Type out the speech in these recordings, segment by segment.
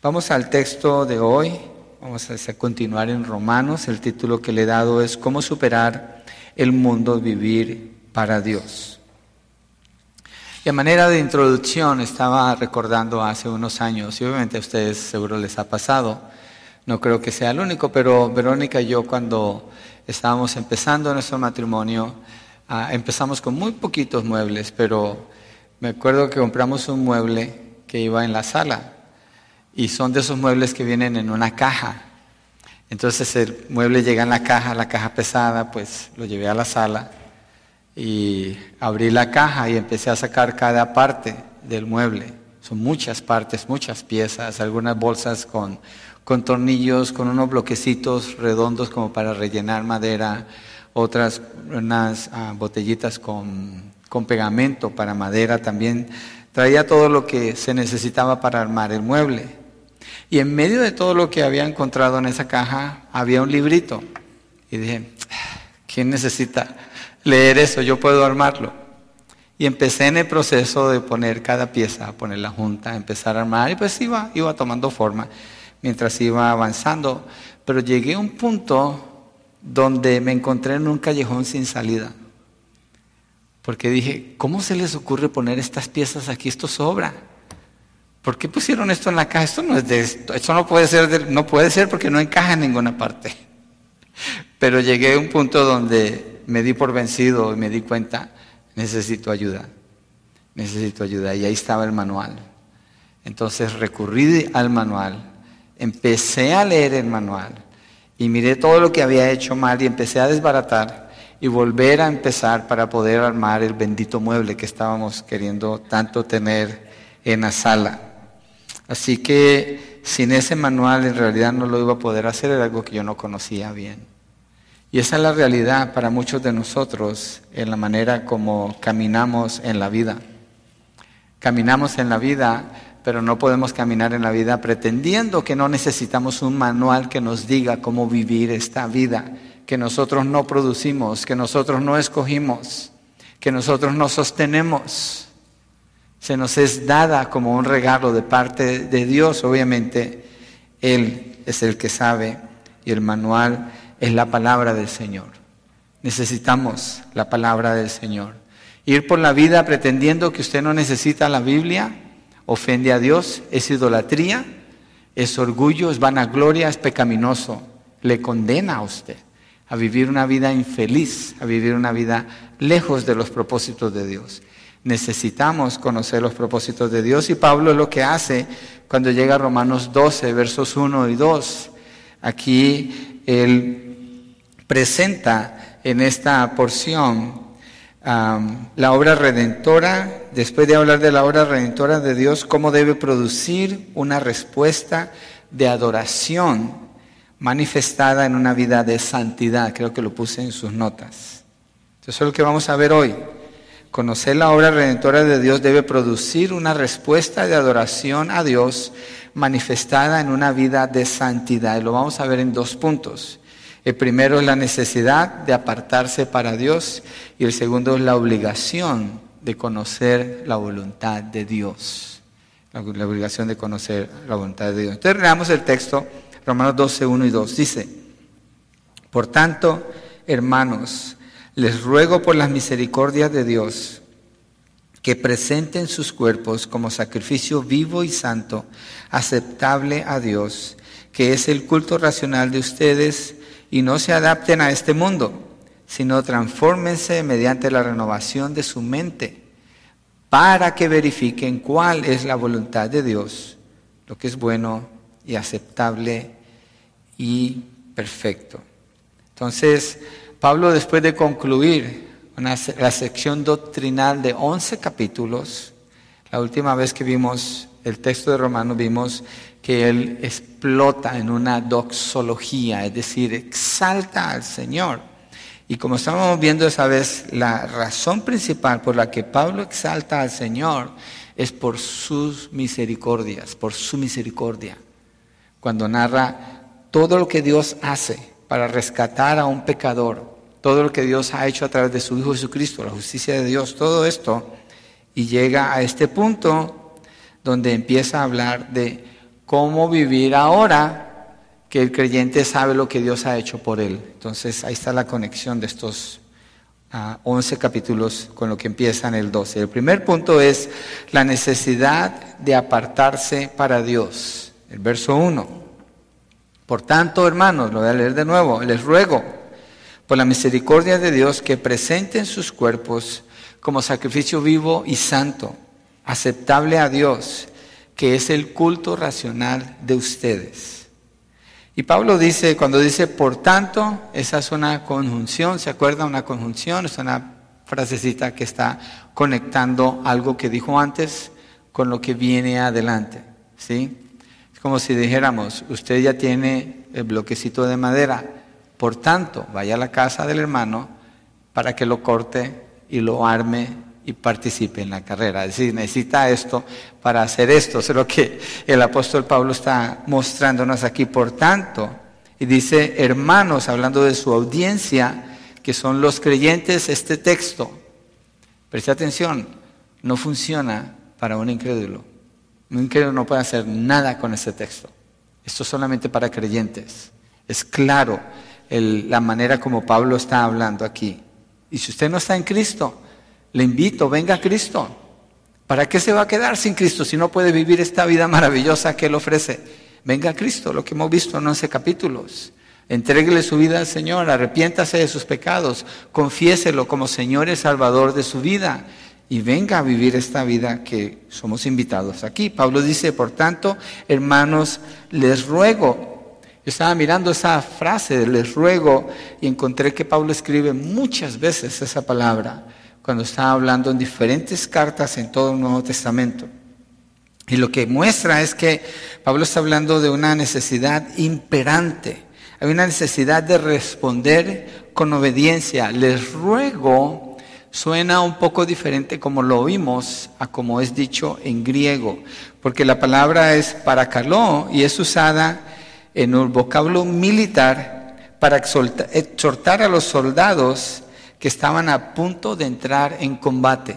Vamos al texto de hoy, vamos a continuar en Romanos, el título que le he dado es ¿Cómo superar el mundo, vivir para Dios? Y a manera de introducción estaba recordando hace unos años, y obviamente a ustedes seguro les ha pasado, no creo que sea el único, pero Verónica y yo cuando estábamos empezando nuestro matrimonio, ah, empezamos con muy poquitos muebles, pero me acuerdo que compramos un mueble que iba en la sala y son de esos muebles que vienen en una caja. Entonces el mueble llega en la caja, la caja pesada, pues lo llevé a la sala y abrí la caja y empecé a sacar cada parte del mueble. Son muchas partes, muchas piezas, algunas bolsas con, con tornillos, con unos bloquecitos redondos como para rellenar madera, otras unas ah, botellitas con, con pegamento para madera también. Traía todo lo que se necesitaba para armar el mueble. Y en medio de todo lo que había encontrado en esa caja había un librito. Y dije, ¿quién necesita leer eso? Yo puedo armarlo. Y empecé en el proceso de poner cada pieza, poner la junta, empezar a armar. Y pues iba, iba tomando forma mientras iba avanzando. Pero llegué a un punto donde me encontré en un callejón sin salida. Porque dije, ¿cómo se les ocurre poner estas piezas aquí? Esto sobra. ¿Por qué pusieron esto en la caja? Esto no es de esto. Esto no puede ser, no puede ser porque no encaja en ninguna parte. Pero llegué a un punto donde me di por vencido y me di cuenta, necesito ayuda. Necesito ayuda. Y ahí estaba el manual. Entonces recurrí al manual, empecé a leer el manual y miré todo lo que había hecho mal y empecé a desbaratar y volver a empezar para poder armar el bendito mueble que estábamos queriendo tanto tener en la sala. Así que sin ese manual en realidad no lo iba a poder hacer, era algo que yo no conocía bien. Y esa es la realidad para muchos de nosotros en la manera como caminamos en la vida. Caminamos en la vida, pero no podemos caminar en la vida pretendiendo que no necesitamos un manual que nos diga cómo vivir esta vida, que nosotros no producimos, que nosotros no escogimos, que nosotros no sostenemos se nos es dada como un regalo de parte de Dios. Obviamente, Él es el que sabe y el manual es la palabra del Señor. Necesitamos la palabra del Señor. Ir por la vida pretendiendo que usted no necesita la Biblia ofende a Dios, es idolatría, es orgullo, es vanagloria, es pecaminoso. Le condena a usted a vivir una vida infeliz, a vivir una vida lejos de los propósitos de Dios. Necesitamos conocer los propósitos de Dios y Pablo es lo que hace cuando llega a Romanos 12, versos 1 y 2. Aquí él presenta en esta porción la obra redentora, después de hablar de la obra redentora de Dios, cómo debe producir una respuesta de adoración manifestada en una vida de santidad. Creo que lo puse en sus notas. Eso es lo que vamos a ver hoy. Conocer la obra redentora de Dios debe producir una respuesta de adoración a Dios manifestada en una vida de santidad. Y lo vamos a ver en dos puntos. El primero es la necesidad de apartarse para Dios y el segundo es la obligación de conocer la voluntad de Dios. La, obligación de conocer la voluntad de Dios. Entonces leamos el texto, Romanos 12, 1 y 2. Dice, por tanto, hermanos, les ruego por las misericordias de Dios que presenten sus cuerpos como sacrificio vivo y santo, aceptable a Dios, que es el culto racional de ustedes, y no se adapten a este mundo, sino transfórmense mediante la renovación de su mente, para que verifiquen cuál es la voluntad de Dios, lo que es bueno y aceptable y perfecto. Entonces, Pablo, después de concluir la sección doctrinal de 11 capítulos, la última vez que vimos el texto de Romanos, vimos que él explota en una doxología, es decir, exalta al Señor. Y como estábamos viendo esa vez, la razón principal por la que Pablo exalta al Señor es por sus misericordias, por su misericordia. Cuando narra todo lo que Dios hace para rescatar a un pecador, todo lo que Dios ha hecho a través de su Hijo Jesucristo, la justicia de Dios, todo esto, y llega a este punto donde empieza a hablar de cómo vivir ahora que el creyente sabe lo que Dios ha hecho por él. Entonces ahí está la conexión de estos 11 ah, capítulos con lo que empieza en el 12. El primer punto es la necesidad de apartarse para Dios. El verso 1. Por tanto, hermanos, lo voy a leer de nuevo, les ruego por la misericordia de Dios que presenten sus cuerpos como sacrificio vivo y santo, aceptable a Dios, que es el culto racional de ustedes. Y Pablo dice, cuando dice por tanto, esa es una conjunción, ¿se acuerda? Una conjunción, es una frasecita que está conectando algo que dijo antes con lo que viene adelante, ¿sí? Es como si dijéramos, usted ya tiene el bloquecito de madera, por tanto, vaya a la casa del hermano para que lo corte y lo arme y participe en la carrera. Es decir, necesita esto para hacer esto. Es lo que el apóstol Pablo está mostrándonos aquí. Por tanto, y dice, hermanos, hablando de su audiencia, que son los creyentes, este texto, preste atención, no funciona para un incrédulo. Un incrédulo no puede hacer nada con este texto. Esto es solamente para creyentes. Es claro la manera como Pablo está hablando aquí. Y si usted no está en Cristo, le invito, venga a Cristo. ¿Para qué se va a quedar sin Cristo si no puede vivir esta vida maravillosa que Él ofrece? Venga a Cristo, lo que hemos visto en 11 capítulos. Entréguele su vida al Señor, arrepiéntase de sus pecados, confiéselo como Señor y Salvador de su vida y venga a vivir esta vida que somos invitados aquí. Pablo dice, por tanto, hermanos, les ruego. Yo estaba mirando esa frase, les ruego, y encontré que Pablo escribe muchas veces esa palabra cuando está hablando en diferentes cartas en todo el Nuevo Testamento. Y lo que muestra es que Pablo está hablando de una necesidad imperante. Hay una necesidad de responder con obediencia. Les ruego suena un poco diferente como lo oímos a como es dicho en griego, porque la palabra es parakaló y es usada en un vocablo militar para exhortar a los soldados que estaban a punto de entrar en combate.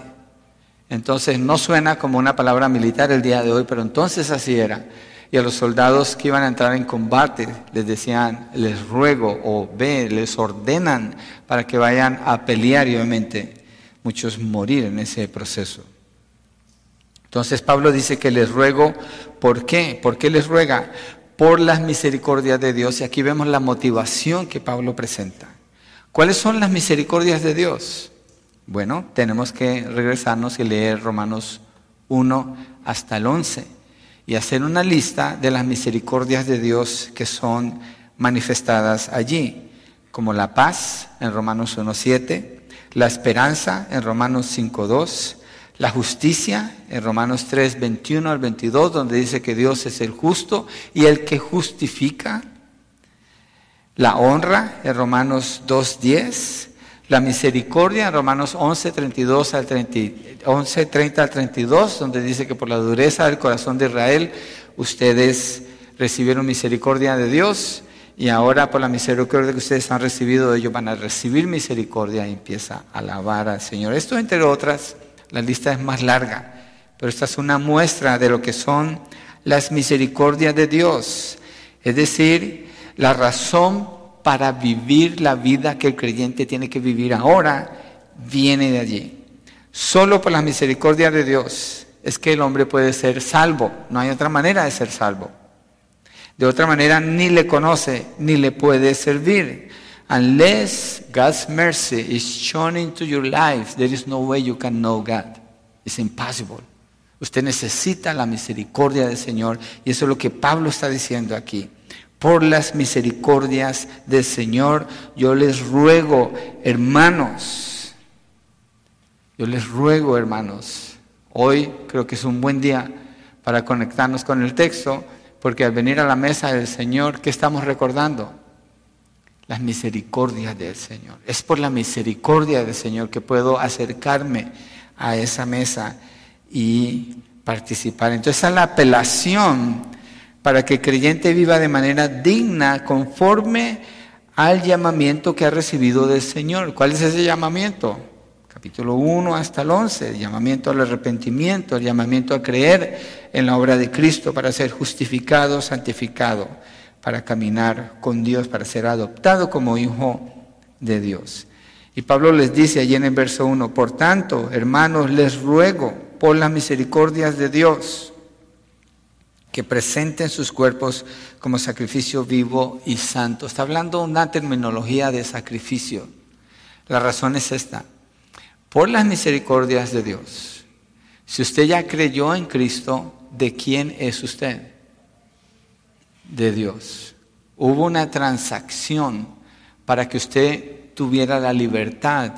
Entonces no suena como una palabra militar el día de hoy, pero entonces así era. Y a los soldados que iban a entrar en combate les decían, les ruego o ve, les ordenan para que vayan a pelear obviamente muchos morir en ese proceso. Entonces Pablo dice que les ruego, ¿por qué? ¿Por qué les ruega? Por las misericordias de Dios. Y aquí vemos la motivación que Pablo presenta. ¿Cuáles son las misericordias de Dios? Bueno, tenemos que regresarnos y leer Romanos 1 hasta el 11 y hacer una lista de las misericordias de Dios que son manifestadas allí, como la paz en Romanos 1.7, la esperanza en Romanos 5.2, la justicia en Romanos 3, 21 al 22, donde dice que Dios es el justo y el que justifica la honra en Romanos 2.10, la misericordia en Romanos 11.32 al 30, al 32, donde dice que por la dureza del corazón de Israel ustedes recibieron misericordia de Dios y ahora por la misericordia que ustedes han recibido ellos van a recibir misericordia y empieza a alabar al Señor. Esto entre otras, la lista es más larga, pero esta es una muestra de lo que son las misericordias de Dios. Es decir, la razón para vivir la vida que el creyente tiene que vivir ahora viene de allí. Solo por la misericordia de Dios es que el hombre puede ser salvo. No hay otra manera de ser salvo. De otra manera ni le conoce ni le puede servir. Unless God's mercy is shown into your life, there is no way you can know God. It's impossible. Usted necesita la misericordia del Señor y eso es lo que Pablo está diciendo aquí por las misericordias del Señor, yo les ruego, hermanos, yo les ruego, hermanos, hoy creo que es un buen día para conectarnos con el texto, porque al venir a la mesa del Señor, ¿qué estamos recordando? Las misericordias del Señor. Es por la misericordia del Señor que puedo acercarme a esa mesa y participar. Entonces, a la apelación para que el creyente viva de manera digna conforme al llamamiento que ha recibido del Señor. ¿Cuál es ese llamamiento? Capítulo 1 hasta el 11, el llamamiento al arrepentimiento, el llamamiento a creer en la obra de Cristo para ser justificado, santificado, para caminar con Dios, para ser adoptado como hijo de Dios. Y Pablo les dice allí en el verso 1, por tanto, hermanos, les ruego por las misericordias de Dios que presenten sus cuerpos como sacrificio vivo y santo. Está hablando una terminología de sacrificio. La razón es esta. Por las misericordias de Dios. Si usted ya creyó en Cristo, ¿de quién es usted? De Dios. Hubo una transacción para que usted tuviera la libertad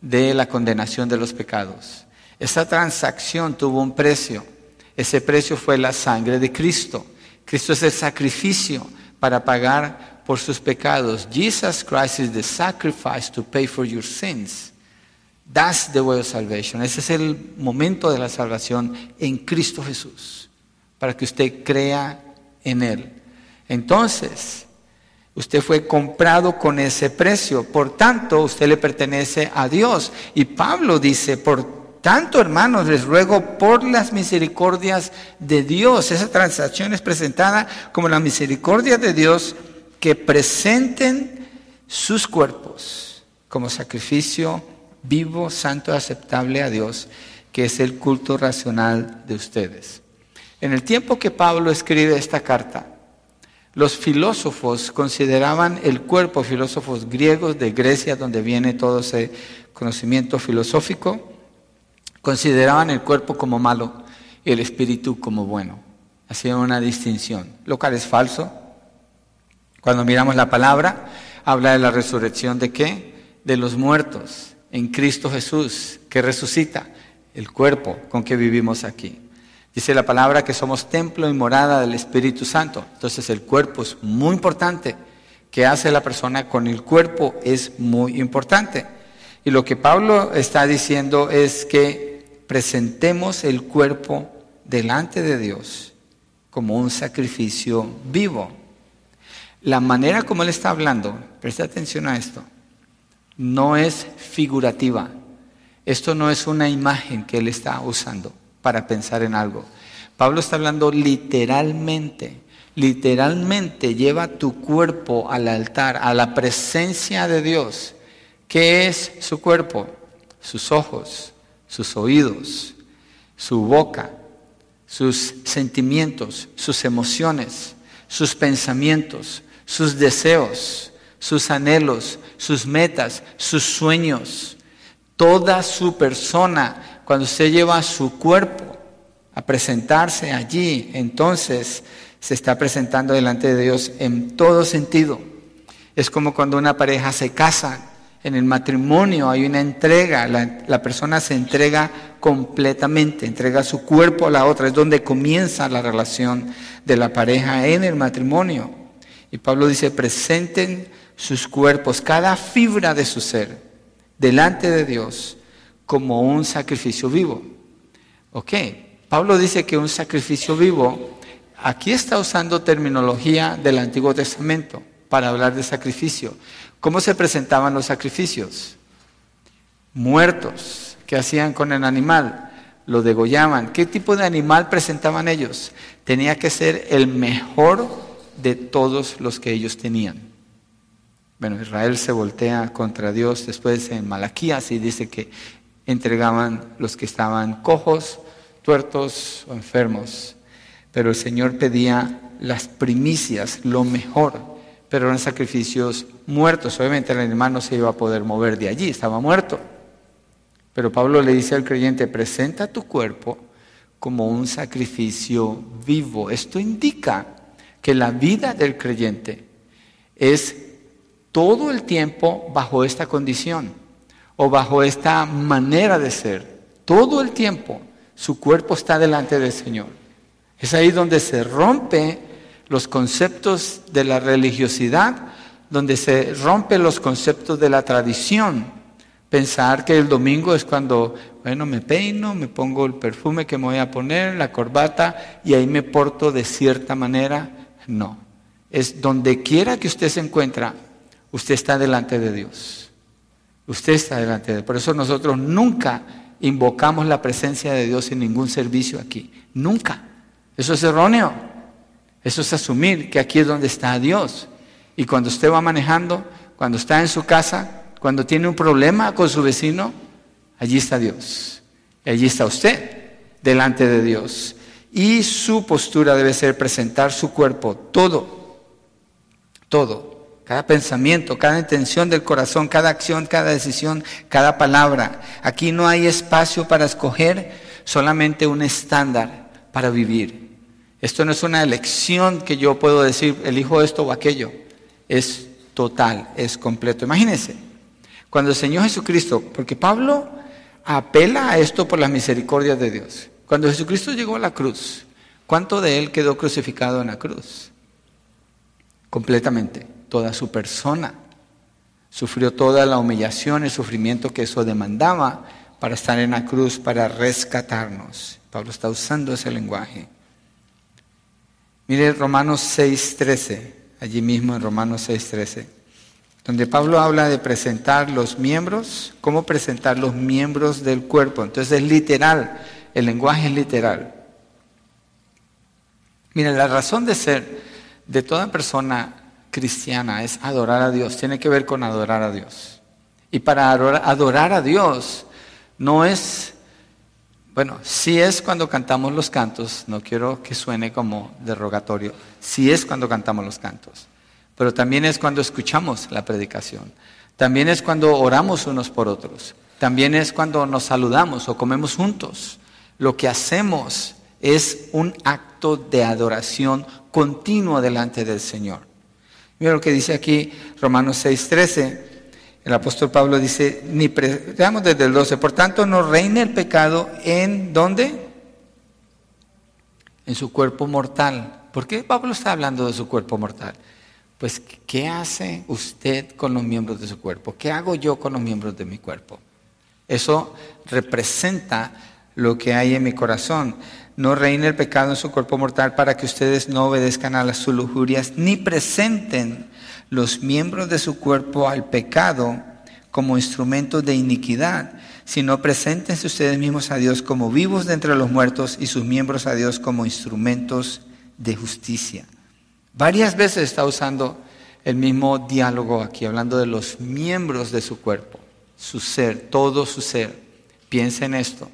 de la condenación de los pecados. Esa transacción tuvo un precio. Ese precio fue la sangre de Cristo. Cristo es el sacrificio para pagar por sus pecados. Jesus Christ is the sacrifice to pay for your sins. That's the way of salvation. Ese es el momento de la salvación en Cristo Jesús, para que usted crea en Él. Entonces, Usted fue comprado con ese precio. Por tanto, usted le pertenece a Dios. Y Pablo dice, por tanto, hermanos, les ruego por las misericordias de Dios. Esa transacción es presentada como la misericordia de Dios que presenten sus cuerpos como sacrificio vivo, santo, aceptable a Dios, que es el culto racional de ustedes. En el tiempo que Pablo escribe esta carta, los filósofos consideraban el cuerpo, filósofos griegos de Grecia, donde viene todo ese conocimiento filosófico, consideraban el cuerpo como malo y el espíritu como bueno. Hacían una distinción, lo cual es falso. Cuando miramos la palabra, habla de la resurrección de qué? De los muertos en Cristo Jesús, que resucita el cuerpo con que vivimos aquí. Dice la palabra que somos templo y morada del Espíritu Santo. Entonces el cuerpo es muy importante. ¿Qué hace la persona con el cuerpo? Es muy importante. Y lo que Pablo está diciendo es que presentemos el cuerpo delante de Dios como un sacrificio vivo. La manera como él está hablando, presta atención a esto, no es figurativa. Esto no es una imagen que él está usando para pensar en algo. Pablo está hablando literalmente. Literalmente lleva tu cuerpo al altar, a la presencia de Dios. ¿Qué es su cuerpo? Sus ojos, sus oídos, su boca, sus sentimientos, sus emociones, sus pensamientos, sus deseos, sus anhelos, sus metas, sus sueños. Toda su persona cuando usted lleva su cuerpo a presentarse allí, entonces se está presentando delante de Dios en todo sentido. Es como cuando una pareja se casa, en el matrimonio hay una entrega, la, persona se entrega completamente, entrega su cuerpo a la otra, es donde comienza la relación de la pareja en el matrimonio. Y Pablo dice, presenten sus cuerpos, cada fibra de su ser, delante de Dios, como un sacrificio vivo. Ok, Pablo dice que un sacrificio vivo, aquí está usando terminología del Antiguo Testamento para hablar de sacrificio. ¿Cómo se presentaban los sacrificios? Muertos. ¿Qué hacían con el animal? Lo degollaban. ¿Qué tipo de animal presentaban ellos? Tenía que ser el mejor de todos los que ellos tenían. Bueno, Israel se voltea contra Dios después en Malaquías y dice que entregaban los que estaban cojos, tuertos o enfermos. Pero el Señor pedía las primicias, lo mejor, pero eran sacrificios muertos. Obviamente el animal no se iba a poder mover de allí, estaba muerto. Pero Pablo le dice al creyente, presenta tu cuerpo como un sacrificio vivo. Esto indica que la vida del creyente es todo el tiempo bajo esta condición o bajo esta manera de ser, todo el tiempo su cuerpo está delante del Señor. Es ahí donde se rompe los conceptos de la religiosidad, donde se rompen los conceptos de la tradición. Pensar que el domingo es cuando, bueno, me peino, me pongo el perfume que me voy a poner, la corbata, y ahí me porto de cierta manera. No. Es donde quiera que usted se encuentra, usted está delante de Dios Usted está delante de Él. Por eso nosotros nunca invocamos la presencia de Dios en ningún servicio aquí. Nunca. Eso es erróneo. Eso es asumir que aquí es donde está Dios. Y cuando usted va manejando, cuando está en su casa, cuando tiene un problema con su vecino, allí está Dios. Allí está usted, delante de Dios. Y su postura debe ser presentar su cuerpo, todo, todo, cada pensamiento, cada intención del corazón, cada acción, cada decisión, cada palabra. Aquí no hay espacio para escoger, solamente un estándar para vivir. Esto no es una elección que yo puedo decir, elijo esto o aquello. Es total, es completo. Imagínense, cuando el Señor Jesucristo, porque Pablo apela a esto por las misericordias de Dios. Cuando Jesucristo llegó a la cruz, ¿cuánto de él quedó crucificado en la cruz? Completamente toda su persona. Sufrió toda la humillación y sufrimiento que eso demandaba para estar en la cruz, para rescatarnos. Pablo está usando ese lenguaje. Mire Romanos 6.13, allí mismo en Romanos 6.13, donde Pablo habla de presentar los miembros, cómo presentar los miembros del cuerpo. Entonces es literal, el lenguaje es literal. Mire, la razón de ser de toda persona cristiana es adorar a Dios, tiene que ver con adorar a Dios. Y para adorar a Dios no es, bueno, sí es cuando cantamos los cantos, no quiero que suene como derogatorio, sí es cuando cantamos los cantos, pero también es cuando escuchamos la predicación, también es cuando oramos unos por otros, también es cuando nos saludamos o comemos juntos. Lo que hacemos es un acto de adoración continuo delante del Señor. Mira lo que dice aquí Romanos 6:13. El apóstol Pablo dice, ni veamos desde el 12, por tanto no reine el pecado en ¿dónde? En su cuerpo mortal. ¿Por qué Pablo está hablando de su cuerpo mortal? Pues, ¿qué hace usted con los miembros de su cuerpo? ¿Qué hago yo con los miembros de mi cuerpo? Eso representa lo que hay en mi corazón no reine el pecado en su cuerpo mortal para que ustedes no obedezcan a las lujurias ni presenten los miembros de su cuerpo al pecado como instrumentos de iniquidad, sino preséntense ustedes mismos a Dios como vivos de entre los muertos y sus miembros a Dios como instrumentos de justicia. Varias veces está usando el mismo diálogo aquí, hablando de los miembros de su cuerpo, su ser, todo su ser. Piensa en esto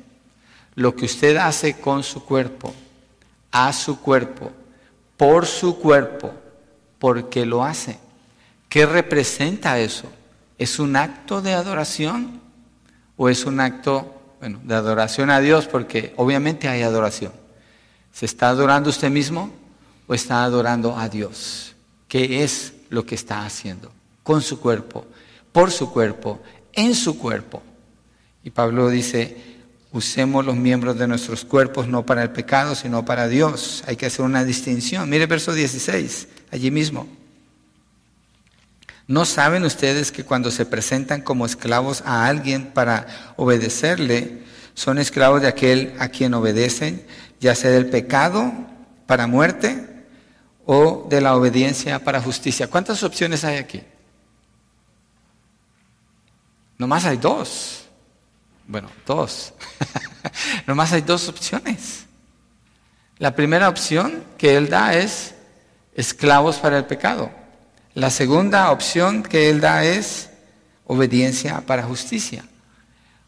lo que usted hace con su cuerpo, a su cuerpo, por su cuerpo, porque lo hace. ¿Qué representa eso? ¿Es un acto de adoración o es un acto, bueno, de adoración a Dios? Porque obviamente hay adoración. ¿Se está adorando usted mismo o está adorando a Dios? ¿Qué es lo que está haciendo? Con su cuerpo, por su cuerpo, en su cuerpo. Y Pablo dice, Usemos los miembros de nuestros cuerpos no para el pecado, sino para Dios. Hay que hacer una distinción. Mire verso 16, allí mismo. ¿No saben ustedes que cuando se presentan como esclavos a alguien para obedecerle, son esclavos de aquel a quien obedecen, ya sea del pecado para muerte o de la obediencia para justicia? ¿Cuántas opciones hay aquí? Nomás hay dos. Bueno, dos. Nomás hay dos opciones. La primera opción que Él da es esclavos para el pecado. La segunda opción que Él da es obediencia para justicia.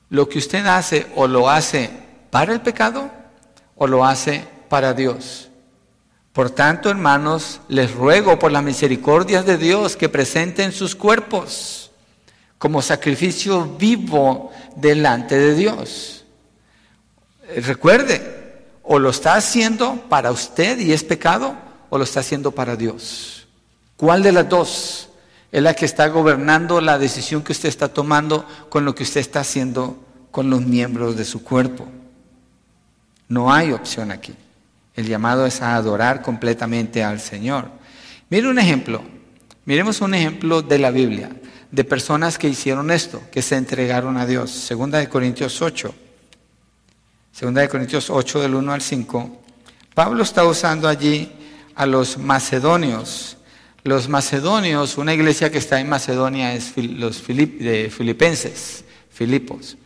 Lo que usted hace o lo hace para el pecado o lo hace para Dios. Por tanto, hermanos, les ruego por las misericordias de Dios que presenten sus cuerpos como sacrificio vivo delante de Dios. Recuerde, o lo está haciendo para usted y es pecado, o lo está haciendo para Dios. ¿Cuál de las dos es la que está gobernando la decisión que usted está tomando con lo que usted está haciendo con los miembros de su cuerpo? No hay opción aquí. El llamado es a adorar completamente al Señor. Mire un ejemplo. Miremos un ejemplo de la Biblia de personas que hicieron esto, que se entregaron a Dios. Segunda de Corintios 8. Segunda de Corintios 8 del 1 al 5. Pablo está usando allí a los macedonios. Los macedonios, una iglesia que está en Macedonia es los de filipenses, Filipos.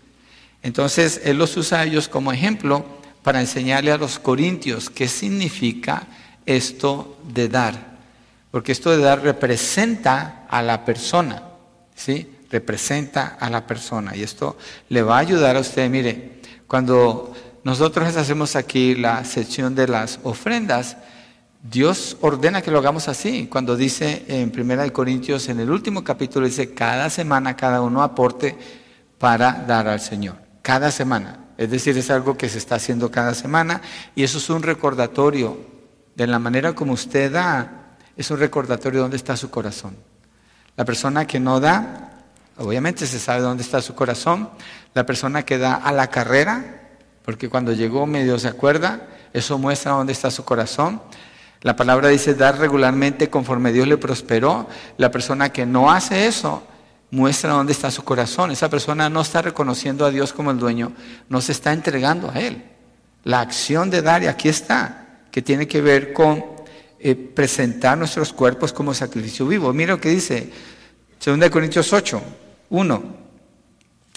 Entonces, él los usa a ellos como ejemplo para enseñarle a los corintios qué significa esto de dar. Porque esto de dar representa a la persona, ¿sí? Representa a la persona. Y esto le va a ayudar a usted, mire, cuando nosotros hacemos aquí la sección de las ofrendas, Dios ordena que lo hagamos así. Cuando dice en Primera de Corintios, en el último capítulo, dice, cada semana cada uno aporte para dar al Señor. Cada semana. Es decir, es algo que se está haciendo cada semana y eso es un recordatorio de la manera como usted da, es un recordatorio de dónde está su corazón. La persona que no da, obviamente se sabe dónde está su corazón. La persona que da a la carrera, porque cuando llegó medio se acuerda, eso muestra dónde está su corazón. La palabra dice dar regularmente conforme Dios le prosperó. La persona que no hace eso muestra dónde está su corazón. Esa persona no está reconociendo a Dios como el dueño, no se está entregando a Él. La acción de dar, y aquí está, que tiene que ver con eh, presentar nuestros cuerpos como sacrificio vivo. Mira lo que dice 2 Corintios 8, 1.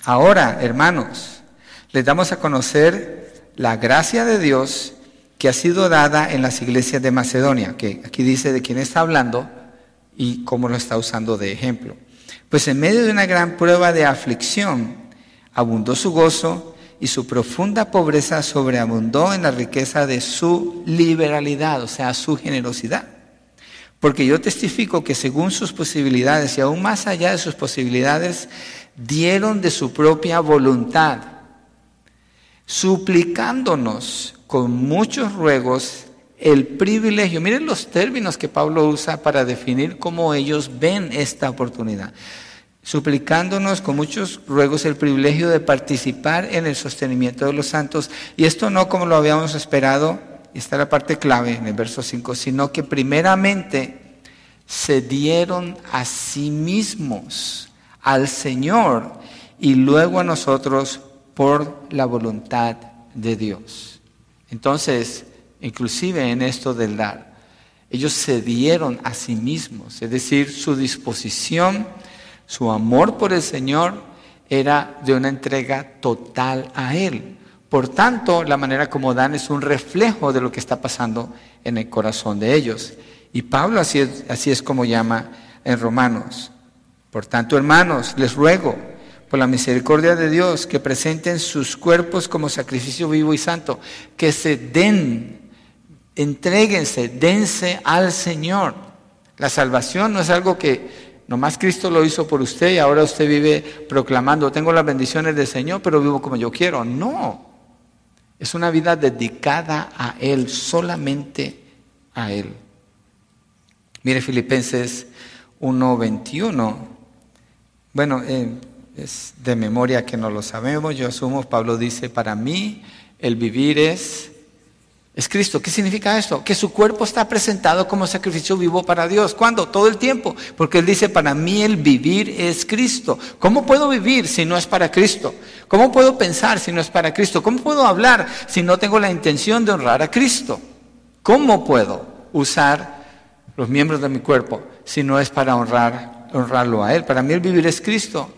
Ahora, hermanos, les damos a conocer la gracia de Dios que ha sido dada en las iglesias de Macedonia, que aquí dice de quién está hablando y cómo lo está usando de ejemplo. Pues en medio de una gran prueba de aflicción, abundó su gozo y su profunda pobreza sobreabundó en la riqueza de su liberalidad, o sea, su generosidad. Porque yo testifico que según sus posibilidades y aún más allá de sus posibilidades, dieron de su propia voluntad, suplicándonos con muchos ruegos el privilegio. Miren los términos que Pablo usa para definir cómo ellos ven esta oportunidad. Suplicándonos con muchos ruegos el privilegio de participar en el sostenimiento de los santos. Y esto no como lo habíamos esperado, y está la parte clave en el verso 5, sino que primeramente se dieron a sí mismos al Señor y luego a nosotros por la voluntad de Dios. Entonces, inclusive en esto del dar, ellos se dieron a sí mismos, es decir, su disposición, su amor por el Señor era de una entrega total a Él. Por tanto, la manera como dan es un reflejo de lo que está pasando en el corazón de ellos. Y Pablo así es, así es como llama en Romanos. Por tanto, hermanos, les ruego por la misericordia de Dios, que presenten sus cuerpos como sacrificio vivo y santo, que se den, entréguense, dense al Señor. La salvación no es algo que nomás Cristo lo hizo por usted y ahora usted vive proclamando, tengo las bendiciones del Señor, pero vivo como yo quiero. No, es una vida dedicada a Él, solamente a Él. Mire Filipenses 1.21. Bueno, eh, es de memoria que no lo sabemos, yo asumo, Pablo dice, para mí el vivir es, es Cristo. ¿Qué significa esto? Que su cuerpo está presentado como sacrificio vivo para Dios. ¿Cuándo? Todo el tiempo. Porque él dice, para mí el vivir es Cristo. ¿Cómo puedo vivir si no es para Cristo? ¿Cómo puedo pensar si no es para Cristo? ¿Cómo puedo hablar si no tengo la intención de honrar a Cristo? ¿Cómo puedo usar los miembros de mi cuerpo si no es para honrar, honrarlo a Él? Para mí el vivir es Cristo.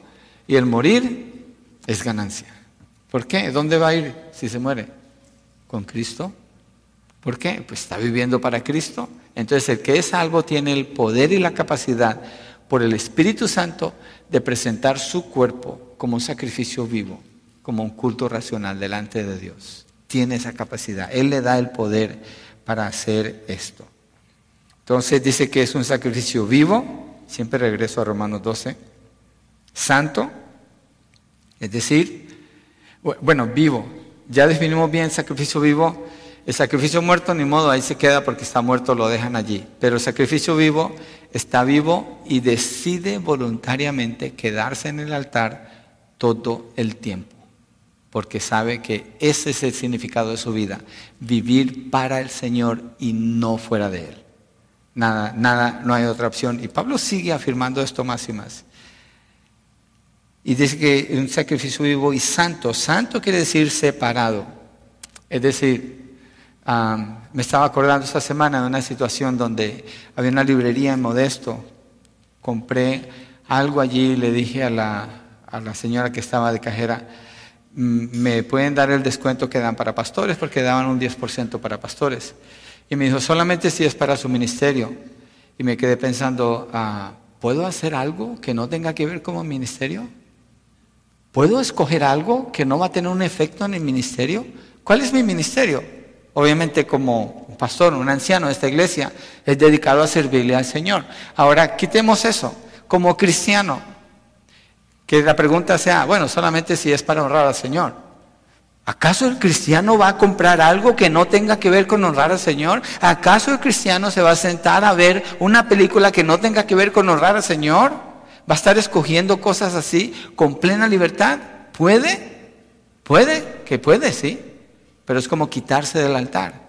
Y el morir es ganancia. ¿Por qué? ¿Dónde va a ir si se muere? ¿Con Cristo? ¿Por qué? Pues está viviendo para Cristo. Entonces el que es salvo tiene el poder y la capacidad por el Espíritu Santo de presentar su cuerpo como un sacrificio vivo, como un culto racional delante de Dios. Tiene esa capacidad. Él le da el poder para hacer esto. Entonces dice que es un sacrificio vivo. Siempre regreso a Romanos 12 santo, es decir, bueno, vivo. Ya definimos bien sacrificio vivo. El sacrificio muerto, ni modo, ahí se queda porque está muerto, lo dejan allí. Pero el sacrificio vivo está vivo y decide voluntariamente quedarse en el altar todo el tiempo. Porque sabe que ese es el significado de su vida. Vivir para el Señor y no fuera de Él. Nada, nada, no hay otra opción. Y Pablo sigue afirmando esto más y más. Y dice que un sacrificio vivo y santo. Santo quiere decir separado. Es decir, me estaba acordando esta semana de una situación donde había una librería en Modesto. Compré algo allí y le dije a la, señora que estaba de cajera, mm, me pueden dar el descuento que dan para pastores porque daban un 10% para pastores. Y me dijo, solamente si es para su ministerio. Y me quedé pensando, ah, ¿puedo hacer algo que no tenga que ver con el ministerio? ¿Puedo escoger algo que no va a tener un efecto en el ministerio? ¿Cuál es mi ministerio? Obviamente como un pastor, un anciano de esta iglesia, es dedicado a servirle al Señor. Ahora, quitemos eso. Como cristiano, que la pregunta sea, bueno, solamente si es para honrar al Señor. ¿Acaso el cristiano va a comprar algo que no tenga que ver con honrar al Señor? ¿Acaso el cristiano se va a sentar a ver una película que no tenga que ver con honrar al Señor? ¿Va a estar escogiendo cosas así con plena libertad? ¿Puede? ¿Puede? Que puede, sí. Pero es como quitarse del altar.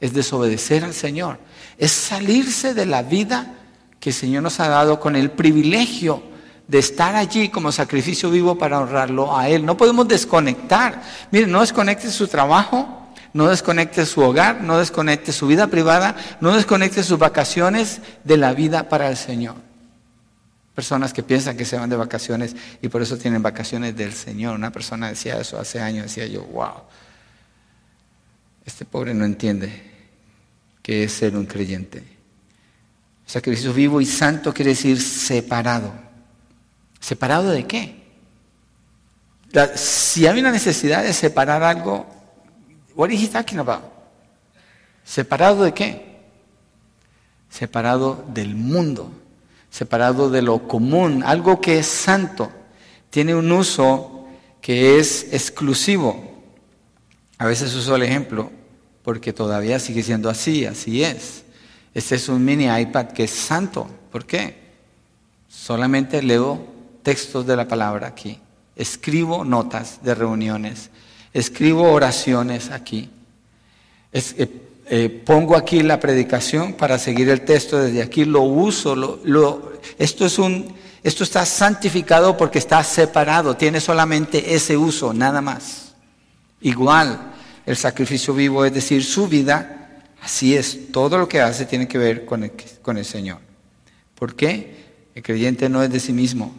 Es desobedecer al Señor. Es salirse de la vida que el Señor nos ha dado con el privilegio de estar allí como sacrificio vivo para honrarlo a Él. No podemos desconectar. Miren, no desconecte su trabajo, no desconecte su hogar, no desconecte su vida privada, no desconecte sus vacaciones de la vida para el Señor. Personas que piensan que se van de vacaciones y por eso tienen vacaciones del Señor. Una persona decía eso hace años, decía yo, wow, este pobre no entiende qué es ser un creyente. Sacrificio vivo y santo quiere decir separado. ¿Separado de qué? si hay una necesidad de separar algo, what is he talking about? ¿Separado de qué? Separado del mundo, separado de lo común, algo que es santo, tiene un uso que es exclusivo. A veces uso el ejemplo porque todavía sigue siendo así, así es. Este es un mini iPad que es santo. ¿Por qué? Solamente leo textos de la palabra aquí, escribo notas de reuniones, escribo oraciones aquí, eh, eh, pongo aquí la predicación para seguir el texto desde aquí, lo uso, lo, esto, es un, esto está santificado porque está separado, tiene solamente ese uso, nada más. Igual, el sacrificio vivo, es decir, su vida, así es, todo lo que hace tiene que ver con el, con el Señor. ¿Por qué? El creyente no es de sí mismo,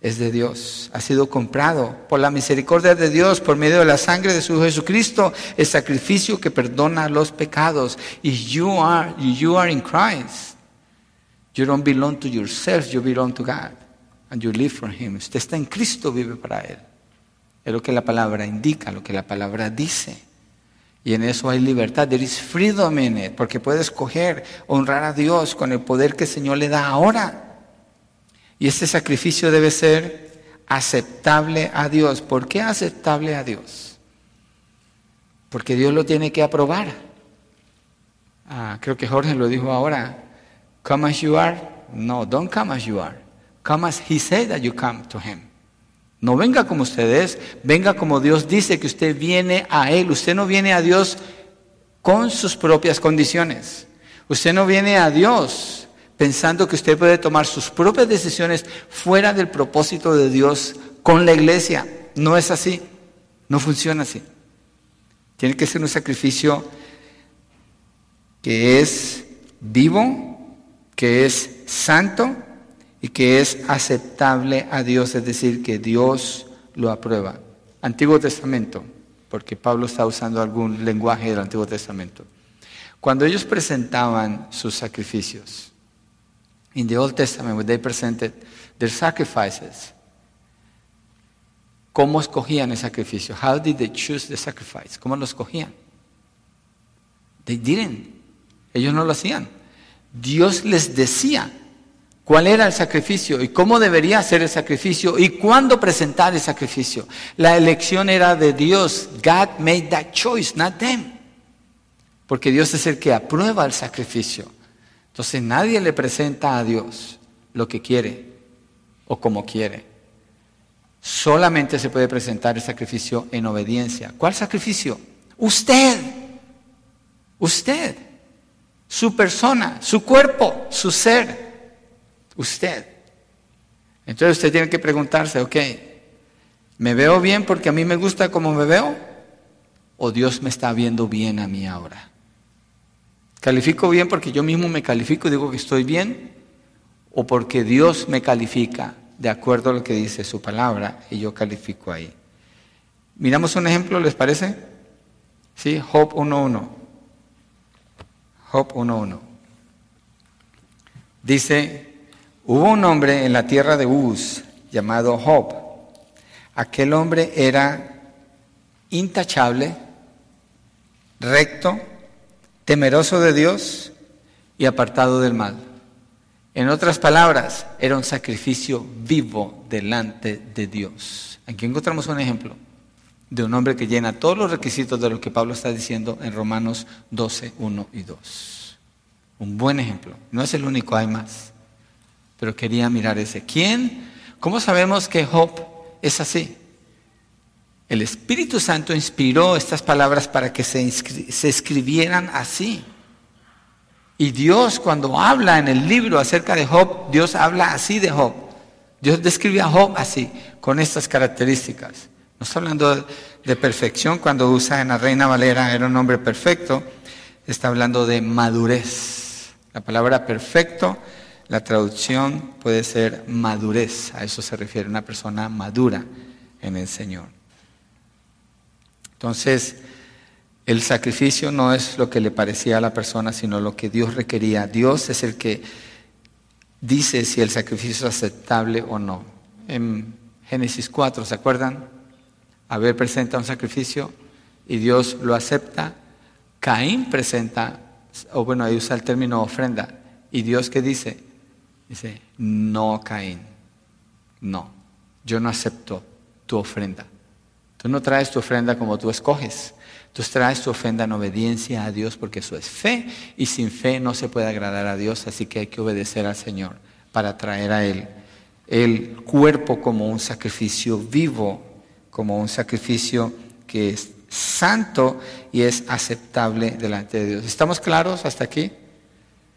es de Dios, ha sido comprado por la misericordia de Dios, por medio de la sangre de su Jesucristo, el sacrificio que perdona los pecados. Y you are, you are in Christ. You don't belong to yourself, you belong to God. And you live for Him. Usted está en Cristo, vive para Él. Es lo que la palabra indica, lo que la palabra dice. Y en eso hay libertad. There is freedom in it, porque puede escoger honrar a Dios con el poder que el Señor le da ahora. Y este sacrificio debe ser aceptable a Dios. ¿Por qué aceptable a Dios? Porque Dios lo tiene que aprobar. Ah, creo que Jorge lo dijo ahora. Come as you are. No, don't come as you are. Come as He said that you come to Him. No venga como usted es, venga como Dios dice que usted viene a Él. Usted no viene a Dios con sus propias condiciones. Usted no viene a Dios pensando que usted puede tomar sus propias decisiones fuera del propósito de Dios con la iglesia. No es así, no funciona así. Tiene que ser un sacrificio que es vivo, que es santo y que es aceptable a Dios, es decir, que Dios lo aprueba. Antiguo Testamento, porque Pablo está usando algún lenguaje del Antiguo Testamento. Cuando ellos presentaban sus sacrificios, in the Old Testament, when they presented their sacrifices, ¿cómo escogían el sacrificio? How did they choose the sacrifice? ¿Cómo lo escogían? They didn't. Ellos no lo hacían. Dios les decía cuál era el sacrificio y cómo debería ser el sacrificio y cuándo presentar el sacrificio. La elección era de Dios. God made that choice, not them. Porque Dios es el que aprueba el sacrificio. Entonces nadie le presenta a Dios lo que quiere o como quiere. Solamente se puede presentar el sacrificio en obediencia. ¿Cuál sacrificio? Usted. Usted. Su persona, su cuerpo, su ser. Usted. Entonces usted tiene que preguntarse, ok, ¿me veo bien porque a mí me gusta como me veo? ¿O Dios me está viendo bien a mí ahora? ¿Califico bien porque yo mismo me califico y digo que estoy bien? ¿O porque Dios me califica de acuerdo a lo que dice su palabra y yo califico ahí? Miramos un ejemplo, ¿les parece? Sí, Job 1.1. Job 1.1. Dice, hubo un hombre en la tierra de Uz llamado Job. Aquel hombre era intachable, recto, temeroso de Dios y apartado del mal. En otras palabras, era un sacrificio vivo delante de Dios. Aquí encontramos un ejemplo de un hombre que llena todos los requisitos de lo que Pablo está diciendo en Romanos 12, 1 y 2. Un buen ejemplo. No es el único, hay más. Pero quería mirar ese. ¿Quién? ¿Cómo sabemos que Job es así? El Espíritu Santo inspiró estas palabras para que se, se escribieran así. Y Dios cuando habla en el libro acerca de Job, Dios habla así de Job. Dios describe a Job así, con estas características. No está hablando de perfección cuando usa en la Reina Valera, era un hombre perfecto. Está hablando de madurez. La palabra perfecto, la traducción puede ser madurez. A eso se refiere una persona madura en el Señor. Entonces, el sacrificio no es lo que le parecía a la persona, sino lo que Dios requería. Dios es el que dice si el sacrificio es aceptable o no. En Génesis 4, ¿se acuerdan? Abel presenta un sacrificio y Dios lo acepta. Caín presenta, o bueno, ahí usa el término ofrenda. ¿Y Dios qué dice? Dice, no, Caín, no, yo no acepto tu ofrenda. Tú no traes tu ofrenda como tú escoges. Tú traes tu ofrenda en obediencia a Dios porque eso es fe y sin fe no se puede agradar a Dios, así que hay que obedecer al Señor para traer a Él el cuerpo como un sacrificio vivo como un sacrificio que es santo y es aceptable delante de Dios. ¿Estamos claros hasta aquí?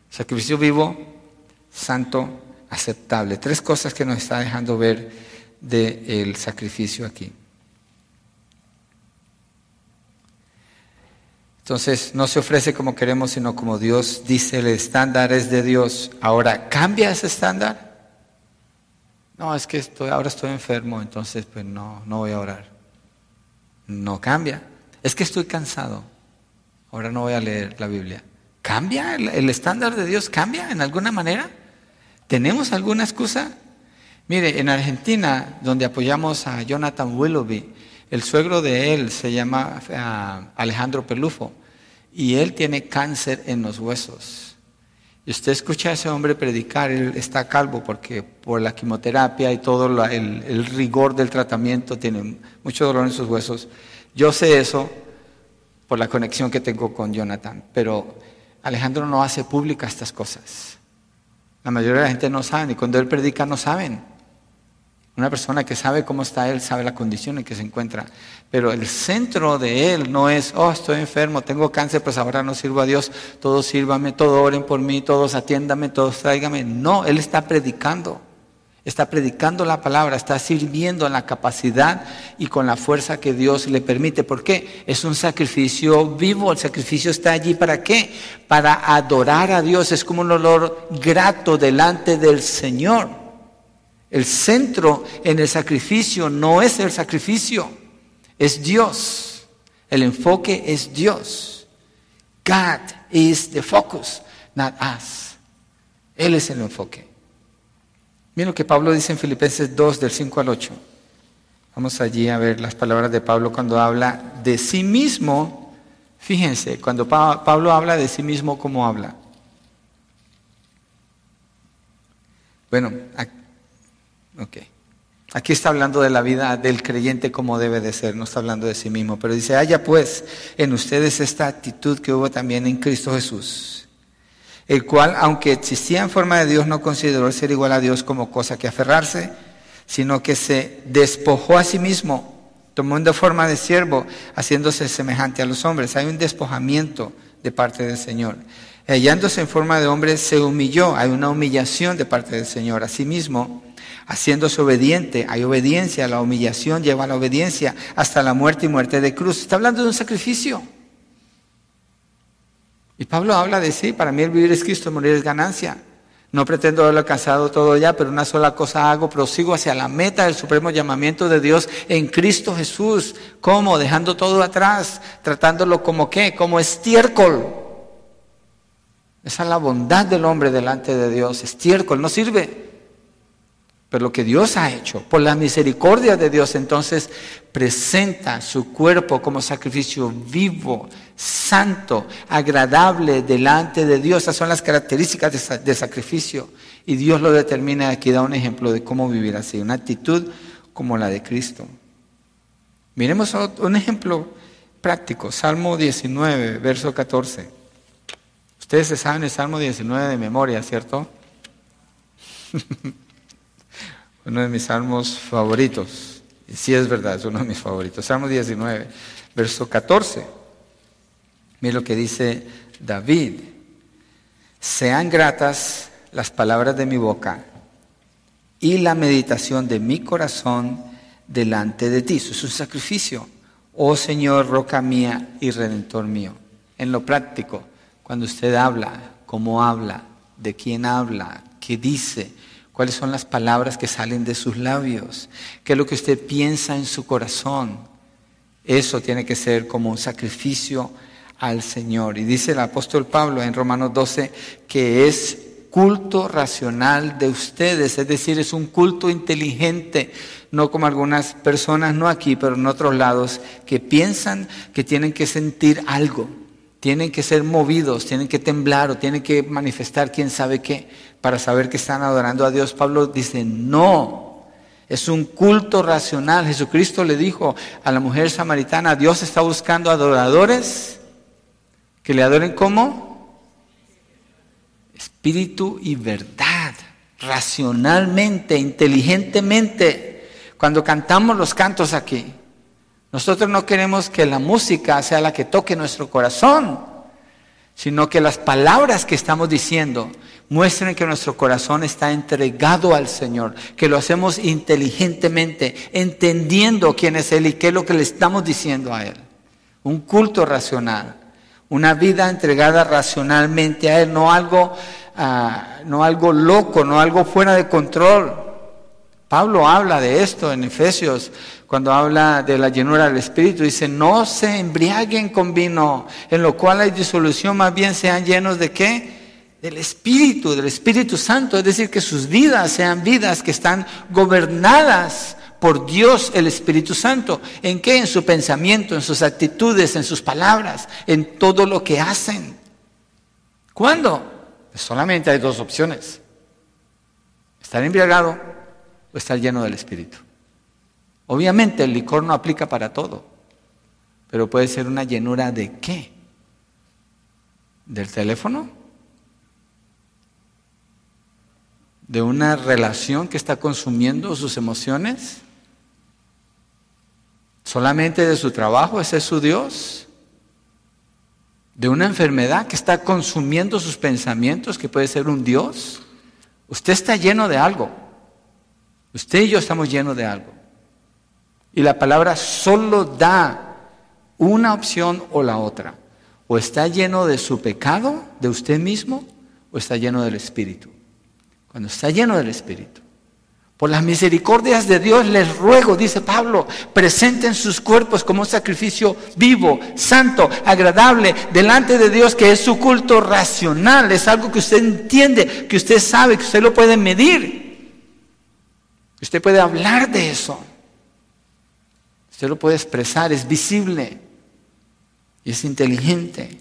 Sacrificio vivo, santo, aceptable. Tres cosas que nos está dejando ver del sacrificio aquí. Entonces no se ofrece como queremos, sino como Dios dice, el estándar es de Dios. Ahora, ¿cambia ese estándar? No, es que estoy, ahora estoy enfermo, entonces pues no, no voy a orar. No cambia. Es que estoy cansado. Ahora no voy a leer la Biblia. ¿Cambia? ¿El, estándar de Dios cambia en alguna manera? ¿Tenemos alguna excusa? Mire, en Argentina, donde apoyamos a Jonathan Willoughby, el suegro de él se llama ah, Alejandro Pelufo y él tiene cáncer en los huesos. Y usted escucha a ese hombre predicar, él está calvo porque por la quimioterapia y todo el, rigor del tratamiento tiene mucho dolor en sus huesos. Yo sé eso por la conexión que tengo con Jonathan, pero Alejandro no hace pública estas cosas. La mayoría de la gente no sabe, y cuando él predica no saben. Una persona que sabe cómo está él sabe la condición en que se encuentra. Pero el centro de él no es, oh, estoy enfermo, tengo cáncer, pues ahora no sirvo a Dios, todos sírvame, todos oren por mí, todos atiéndame, todos tráigame. No, él está predicando. Está predicando la palabra, está sirviendo en la capacidad y con la fuerza que Dios le permite. ¿Por qué? Es un sacrificio vivo. El sacrificio está allí para qué? Para adorar a Dios. Es como un olor grato delante del Señor. El centro en el sacrificio no es el sacrificio, es Dios. El enfoque es Dios. God is the focus, not us. Él es el enfoque. Miren lo que Pablo dice en Filipenses 2 del 5 al 8. Vamos allí a ver las palabras de Pablo cuando habla de sí mismo. Fíjense, cuando Pablo habla de sí mismo, ¿cómo habla? Bueno, aquí. Aquí está hablando de la vida del creyente como debe de ser, no está hablando de sí mismo, pero dice, haya pues en ustedes esta actitud que hubo también en Cristo Jesús, el cual, aunque existía en forma de Dios, no consideró ser igual a Dios como cosa que aferrarse, sino que se despojó a sí mismo, tomando forma de siervo, haciéndose semejante a los hombres. Hay un despojamiento de parte del Señor. Hallándose en forma de hombre, se humilló, hay una humillación de parte del Señor. Asimismo, haciéndose obediente. Hay obediencia, la humillación lleva a la obediencia hasta la muerte y muerte de cruz. Está hablando de un sacrificio. Y Pablo habla de sí, para mí el vivir es Cristo, morir es ganancia. No pretendo haberlo alcanzado todo ya, pero una sola cosa hago, prosigo hacia la meta del supremo llamamiento de Dios en Cristo Jesús. ¿Cómo? Dejando todo atrás, tratándolo como qué, como estiércol. Esa es la bondad del hombre delante de Dios. Estiércol no sirve. Pero lo que Dios ha hecho, por la misericordia de Dios, entonces presenta su cuerpo como sacrificio vivo, santo, agradable delante de Dios. Esas son las características de, sacrificio. Y Dios lo determina aquí, da un ejemplo de cómo vivir así, una actitud como la de Cristo. Miremos un ejemplo práctico, Salmo 19, verso 14. Ustedes se saben el Salmo 19 de memoria, ¿cierto? uno de mis salmos favoritos. Y sí es verdad, es uno de mis favoritos. Salmo 19, verso 14. Mira lo que dice David. Sean gratas las palabras de mi boca y la meditación de mi corazón delante de ti. Es un sacrificio. Oh Señor, roca mía y redentor mío. En lo práctico, cuando usted habla, cómo habla, de quién habla, qué dice, cuáles son las palabras que salen de sus labios, qué es lo que usted piensa en su corazón. Eso tiene que ser como un sacrificio al Señor. Y dice el apóstol Pablo en Romanos 12 que es culto racional de ustedes, es decir, es un culto inteligente, no como algunas personas, no aquí, pero en otros lados, que piensan que tienen que sentir algo, tienen que ser movidos, tienen que temblar o tienen que manifestar quién sabe qué para saber que están adorando a Dios. Pablo dice, no, es un culto racional. Jesucristo le dijo a la mujer samaritana, Dios está buscando adoradores que le adoren como espíritu y verdad, racionalmente, inteligentemente. Cuando cantamos los cantos aquí, nosotros no queremos que la música sea la que toque nuestro corazón, sino que las palabras que estamos diciendo muestren que nuestro corazón está entregado al Señor, que lo hacemos inteligentemente, entendiendo quién es Él y qué es lo que le estamos diciendo a Él. Un culto racional, una vida entregada racionalmente a Él, no algo, ah, no algo loco, no algo fuera de control. Pablo habla de esto en Efesios cuando habla de la llenura del Espíritu, dice, no se embriaguen con vino, en lo cual hay disolución, más bien sean llenos de qué? Del Espíritu, del Espíritu Santo, es decir, que sus vidas sean vidas que están gobernadas por Dios el Espíritu Santo. ¿En qué? En su pensamiento, en sus actitudes, en sus palabras, en todo lo que hacen. ¿Cuándo? Solamente hay dos opciones. Estar embriagado o estar lleno del Espíritu. Obviamente el licor no aplica para todo, pero puede ser una llenura de qué? ¿Del teléfono? ¿De una relación que está consumiendo sus emociones? ¿Solamente de su trabajo? ¿Ese es su Dios? ¿De una enfermedad que está consumiendo sus pensamientos, que puede ser un Dios? Usted está lleno de algo. Usted y yo estamos llenos de algo. Y la palabra solo da una opción o la otra. O está lleno de su pecado, de usted mismo, o está lleno del Espíritu. Cuando está lleno del Espíritu. Por las misericordias de Dios les ruego, dice Pablo, presenten sus cuerpos como un sacrificio vivo, santo, agradable, delante de Dios, que es su culto racional, es algo que usted entiende, que usted sabe, que usted lo puede medir. Usted puede hablar de eso. Usted lo puede expresar, es visible y es inteligente,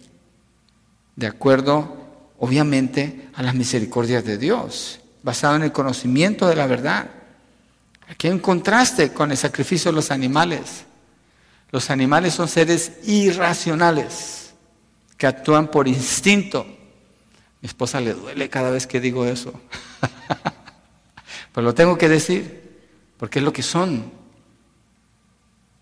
de acuerdo, obviamente, a las misericordias de Dios, basado en el conocimiento de la verdad. Aquí hay un contraste con el sacrificio de los animales. Los animales son seres irracionales que actúan por instinto. Mi esposa le duele cada vez que digo eso. Pero lo tengo que decir, porque es lo que son.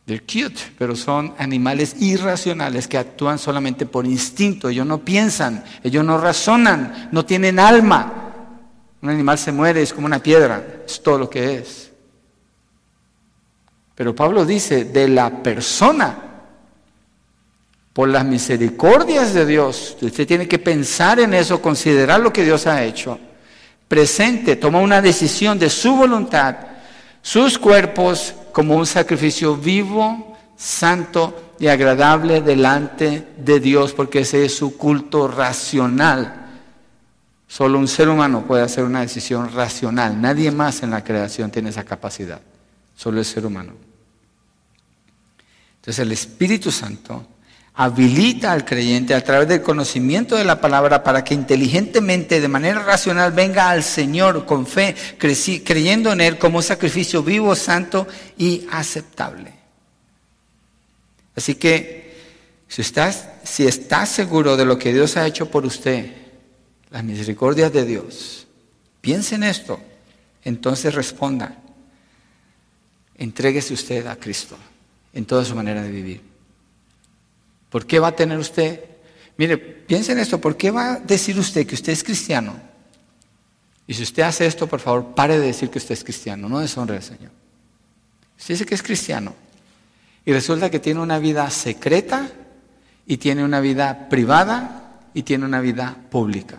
They're cute, pero son animales irracionales que actúan solamente por instinto. Ellos no piensan, ellos no razonan, no tienen alma. Un animal se muere, es como una piedra, es todo lo que es. Pero Pablo dice, de la persona por las misericordias de Dios, usted tiene que pensar en eso, considerar lo que Dios ha hecho. Presente, toma una decisión de su voluntad, sus cuerpos como un sacrificio vivo, santo y agradable delante de Dios, porque ese es su culto racional. Solo un ser humano puede hacer una decisión racional. Nadie más en la creación tiene esa capacidad. Solo el ser humano. Entonces el Espíritu Santo habilita al creyente a través del conocimiento de la palabra para que inteligentemente, de manera racional, venga al Señor con fe, creyendo en Él como sacrificio vivo, santo y aceptable. Así que, si estás, si estás seguro de lo que Dios ha hecho por usted, las misericordias de Dios, piense en esto, entonces responda, entréguese usted a Cristo en toda su manera de vivir. ¿Por qué va a tener usted? Mire, piense en esto, ¿por qué va a decir usted que usted es cristiano? Y si usted hace esto, por favor, pare de decir que usted es cristiano, no deshonre al Señor. Usted dice que es cristiano y resulta que tiene una vida secreta y tiene una vida privada y tiene una vida pública.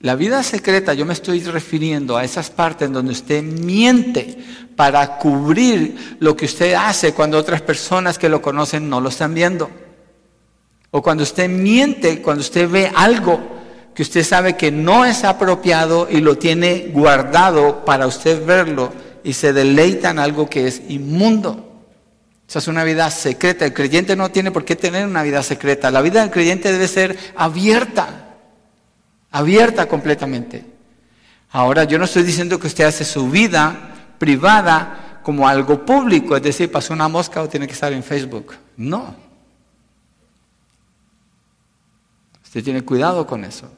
La vida secreta, yo me estoy refiriendo a esas partes donde usted miente para cubrir lo que usted hace cuando otras personas que lo conocen no lo están viendo. O cuando usted miente, cuando usted ve algo que usted sabe que no es apropiado y lo tiene guardado para usted verlo y se deleita en algo que es inmundo. Esa es una vida secreta. El creyente no tiene por qué tener una vida secreta. La vida del creyente debe ser abierta abierta completamente. Ahora, yo no estoy diciendo que usted hace su vida privada como algo público, es decir, pasó una mosca o tiene que estar en Facebook. No. Usted tiene cuidado con eso.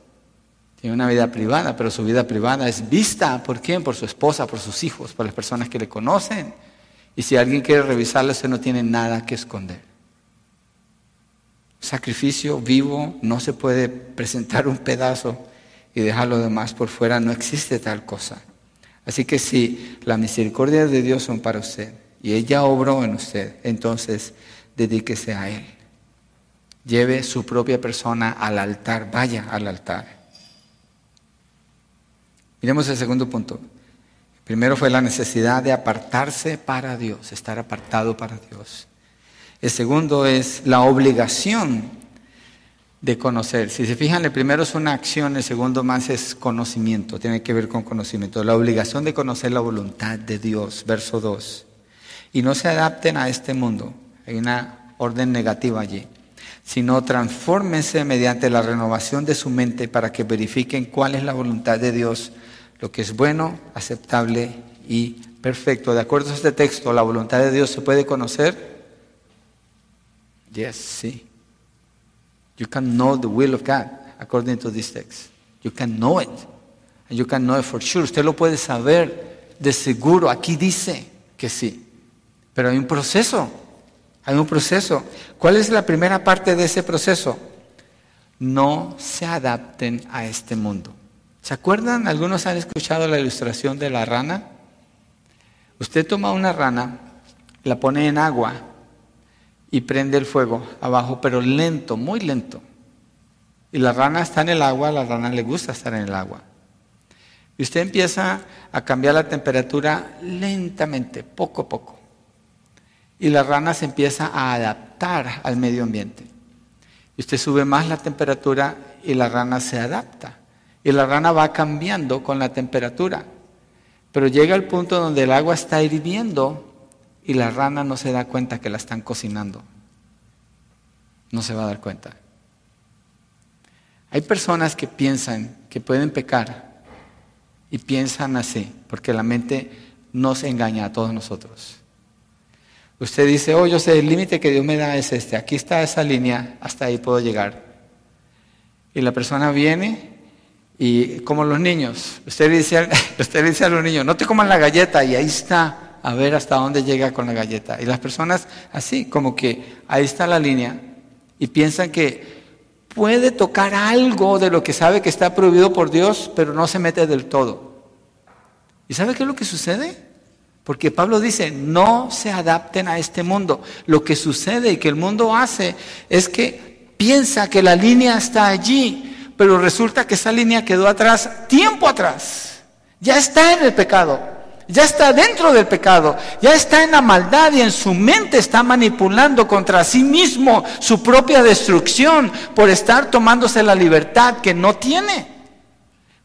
Tiene una vida privada, pero su vida privada es vista. ¿Por quién? Por su esposa, por sus hijos, por las personas que le conocen. Y si alguien quiere revisarlo, usted no tiene nada que esconder sacrificio vivo, no se puede presentar un pedazo y dejar lo demás por fuera, no existe tal cosa. Así que si la misericordia de Dios son para usted y ella obró en usted, entonces dedíquese a Él. Lleve su propia persona al altar, vaya al altar. Miremos el segundo punto. Primero fue la necesidad de apartarse para Dios, estar apartado para Dios. El segundo es la obligación de conocer. Si se fijan, el primero es una acción, el segundo más es conocimiento, tiene que ver con conocimiento. La obligación de conocer la voluntad de Dios, verso 2. Y no se adapten a este mundo, hay una orden negativa allí, sino transfórmense mediante la renovación de su mente para que verifiquen cuál es la voluntad de Dios, lo que es bueno, aceptable y perfecto. De acuerdo a este texto, la voluntad de Dios se puede conocer Yes, see. You can know the will of God according to this text. You can know it. And you can know it for sure. Usted lo puede saber de seguro. Aquí dice que sí. Pero hay un proceso. Hay un proceso. ¿Cuál es la primera parte de ese proceso? No se adapten a este mundo. ¿Se acuerdan? Algunos han escuchado la ilustración de la rana. Usted toma una rana, la pone en agua y prende el fuego abajo, pero lento, muy lento. Y la rana está en el agua, a la rana le gusta estar en el agua. Y usted empieza a cambiar la temperatura lentamente, poco a poco. Y la rana se empieza a adaptar al medio ambiente. Y usted sube más la temperatura y la rana se adapta. Y la rana va cambiando con la temperatura. Pero llega el punto donde el agua está hirviendo y la rana no se da cuenta que la están cocinando. No se va a dar cuenta. Hay personas que piensan que pueden pecar y piensan así, porque la mente nos engaña a todos nosotros. Usted dice, oh, yo sé, el límite que Dios me da es este, aquí está esa línea, hasta ahí puedo llegar. Y la persona viene y como los niños, usted dice, usted dice a los niños, no te coman la galleta y ahí está a ver hasta dónde llega con la galleta. Y las personas así, como que ahí está la línea y piensan que puede tocar algo de lo que sabe que está prohibido por Dios, pero no se mete del todo. ¿Y sabe qué es lo que sucede? Porque Pablo dice, no se adapten a este mundo. Lo que sucede y que el mundo hace es que piensa que la línea está allí, pero resulta que esa línea quedó atrás tiempo atrás. Ya está en el pecado, ya está dentro del pecado, ya está en la maldad y en su mente está manipulando contra sí mismo su propia destrucción por estar tomándose la libertad que no tiene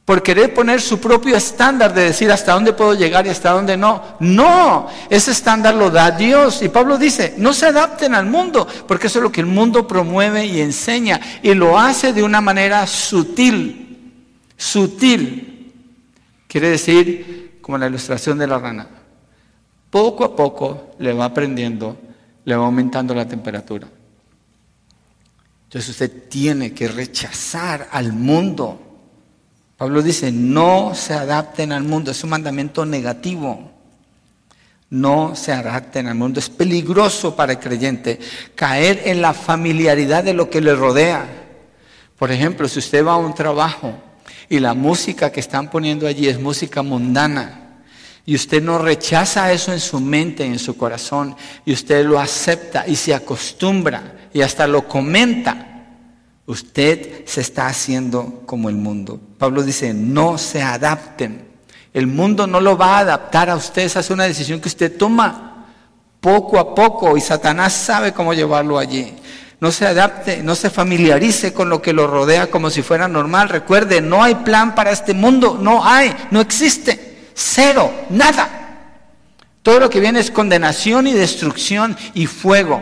por querer poner su propio estándar de decir hasta dónde puedo llegar y hasta dónde no. No, ese estándar lo da Dios. Y Pablo dice, no se adapten al mundo, porque eso es lo que el mundo promueve y enseña. Y lo hace de una manera sutil, sutil. Quiere decir, como la ilustración de la rana, poco a poco le va aprendiendo, le va aumentando la temperatura. Entonces usted tiene que rechazar al mundo Pablo dice, no se adapten al mundo, es un mandamiento negativo. No se adapten al mundo. Es peligroso para el creyente caer en la familiaridad de lo que le rodea. Por ejemplo, si usted va a un trabajo y la música que están poniendo allí es música mundana y usted no rechaza eso en su mente, en su corazón, y usted lo acepta y se acostumbra y hasta lo comenta, Usted se está haciendo como el mundo. Pablo dice, no se adapten. El mundo no lo va a adaptar a usted. Esa es una decisión que usted toma poco a poco y Satanás sabe cómo llevarlo allí. No se adapte, no se familiarice con lo que lo rodea como si fuera normal. Recuerde, no hay plan para este mundo. No hay, no existe. Cero, nada. Todo lo que viene es condenación y destrucción y fuego.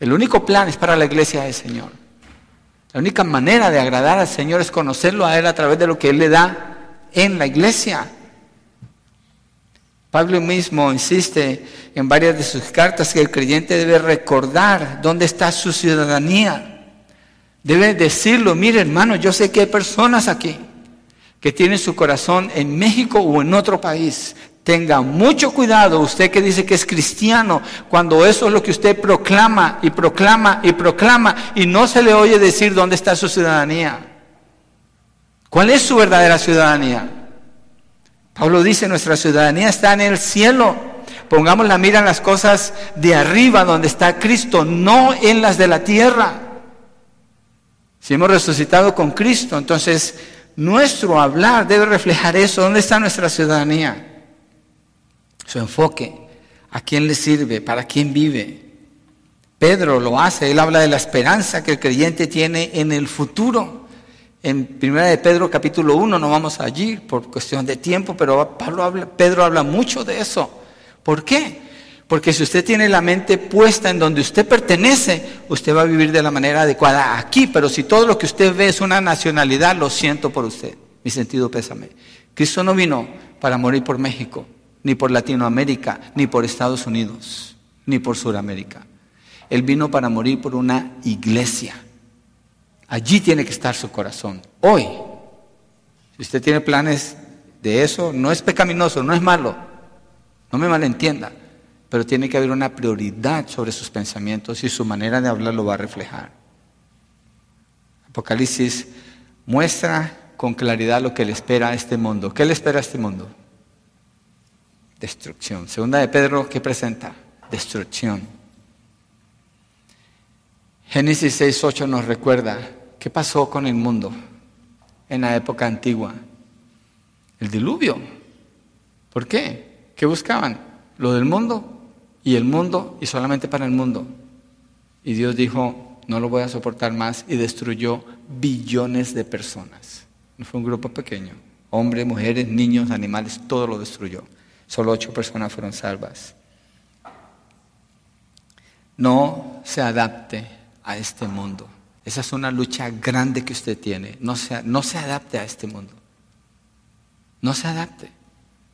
El único plan es para la iglesia del Señor. La única manera de agradar al Señor es conocerlo a Él a través de lo que Él le da en la iglesia. Pablo mismo insiste en varias de sus cartas que el creyente debe recordar dónde está su ciudadanía. Debe decirlo, mire hermano, yo sé que hay personas aquí que tienen su corazón en México o en otro país, Tenga mucho cuidado usted que dice que es cristiano cuando eso es lo que usted proclama y proclama y proclama y no se le oye decir dónde está su ciudadanía. ¿Cuál es su verdadera ciudadanía? Pablo dice, nuestra ciudadanía está en el cielo. Pongamos la mira en las cosas de arriba donde está Cristo, no en las de la tierra. Si hemos resucitado con Cristo, entonces nuestro hablar debe reflejar eso. ¿Dónde está nuestra ciudadanía? su enfoque, a quién le sirve, para quién vive. Pedro lo hace, él habla de la esperanza que el creyente tiene en el futuro. En 1 de Pedro capítulo 1 no vamos allí por cuestión de tiempo, pero Pedro habla mucho de eso. ¿Por qué? Porque si usted tiene la mente puesta en donde usted pertenece, usted va a vivir de la manera adecuada aquí, pero si todo lo que usted ve es una nacionalidad, lo siento por usted. Mi sentido pésame. Cristo no vino para morir por México ni por Latinoamérica, ni por Estados Unidos, ni por Sudamérica. Él vino para morir por una iglesia. Allí tiene que estar su corazón. Hoy, si usted tiene planes de eso, no es pecaminoso, no es malo, no me malentienda, pero tiene que haber una prioridad sobre sus pensamientos y su manera de hablar lo va a reflejar. Apocalipsis muestra con claridad lo que le espera a este mundo. ¿Qué le espera a este mundo? destrucción. Segunda de Pedro, ¿qué presenta? Destrucción. Génesis 6.8 nos recuerda qué pasó con el mundo en la época antigua. El diluvio. ¿Por qué? ¿Qué buscaban? Lo del mundo y el mundo y solamente para el mundo. Y Dios dijo, no lo voy a soportar más y destruyó billones de personas. No fue un grupo pequeño. Hombres, mujeres, niños, animales, todo lo destruyó. Solo ocho personas fueron salvas. No se adapte a este mundo. Esa es una lucha grande que usted tiene. No se, no se adapte a este mundo. No se adapte.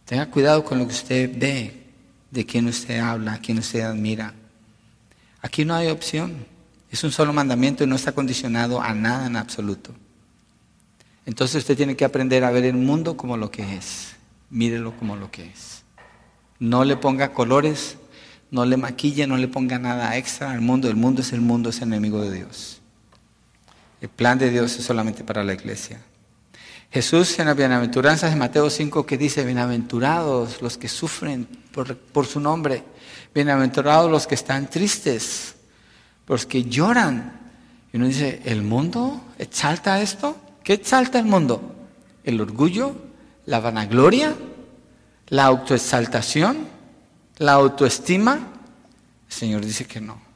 Tenga cuidado con lo que usted ve, de quién usted habla, quién usted admira. Aquí no hay opción. Es un solo mandamiento y no está condicionado a nada en absoluto. Entonces usted tiene que aprender a ver el mundo como lo que es. Mírelo como lo que es. No le ponga colores, no le maquille, no le ponga nada extra al mundo. El mundo es el mundo, es enemigo de Dios. El plan de Dios es solamente para la iglesia. Jesús en las bienaventuranzas de Mateo 5 que dice, bienaventurados los que sufren por, por su nombre, bienaventurados los que están tristes, los que lloran. Y uno dice, ¿el mundo exalta esto? ¿Qué exalta el mundo? ¿El orgullo? ¿La vanagloria? ¿La autoexaltación? ¿La autoestima? El Señor dice que no.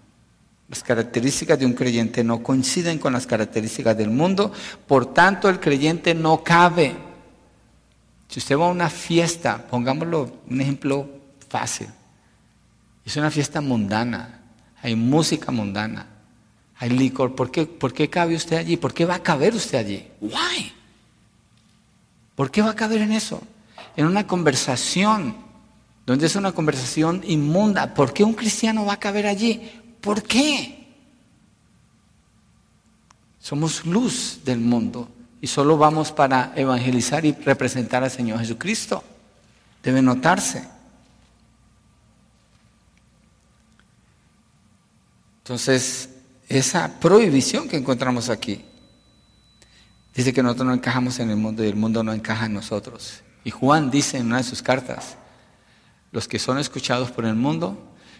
Las características de un creyente no coinciden con las características del mundo, por tanto el creyente no cabe. Si usted va a una fiesta, pongámoslo un ejemplo fácil, es una fiesta mundana, hay música mundana, hay licor, ¿por qué, ¿por qué cabe usted allí? ¿Por qué va a caber usted allí? Why? ¿Por qué va a caber en eso? En una conversación, donde es una conversación inmunda, ¿por qué un cristiano va a caber allí? ¿Por qué? Somos luz del mundo y solo vamos para evangelizar y representar al Señor Jesucristo. Debe notarse. Entonces, esa prohibición que encontramos aquí dice que nosotros no encajamos en el mundo y el mundo no encaja en nosotros. Y Juan dice en una de sus cartas, los que son escuchados por el mundo,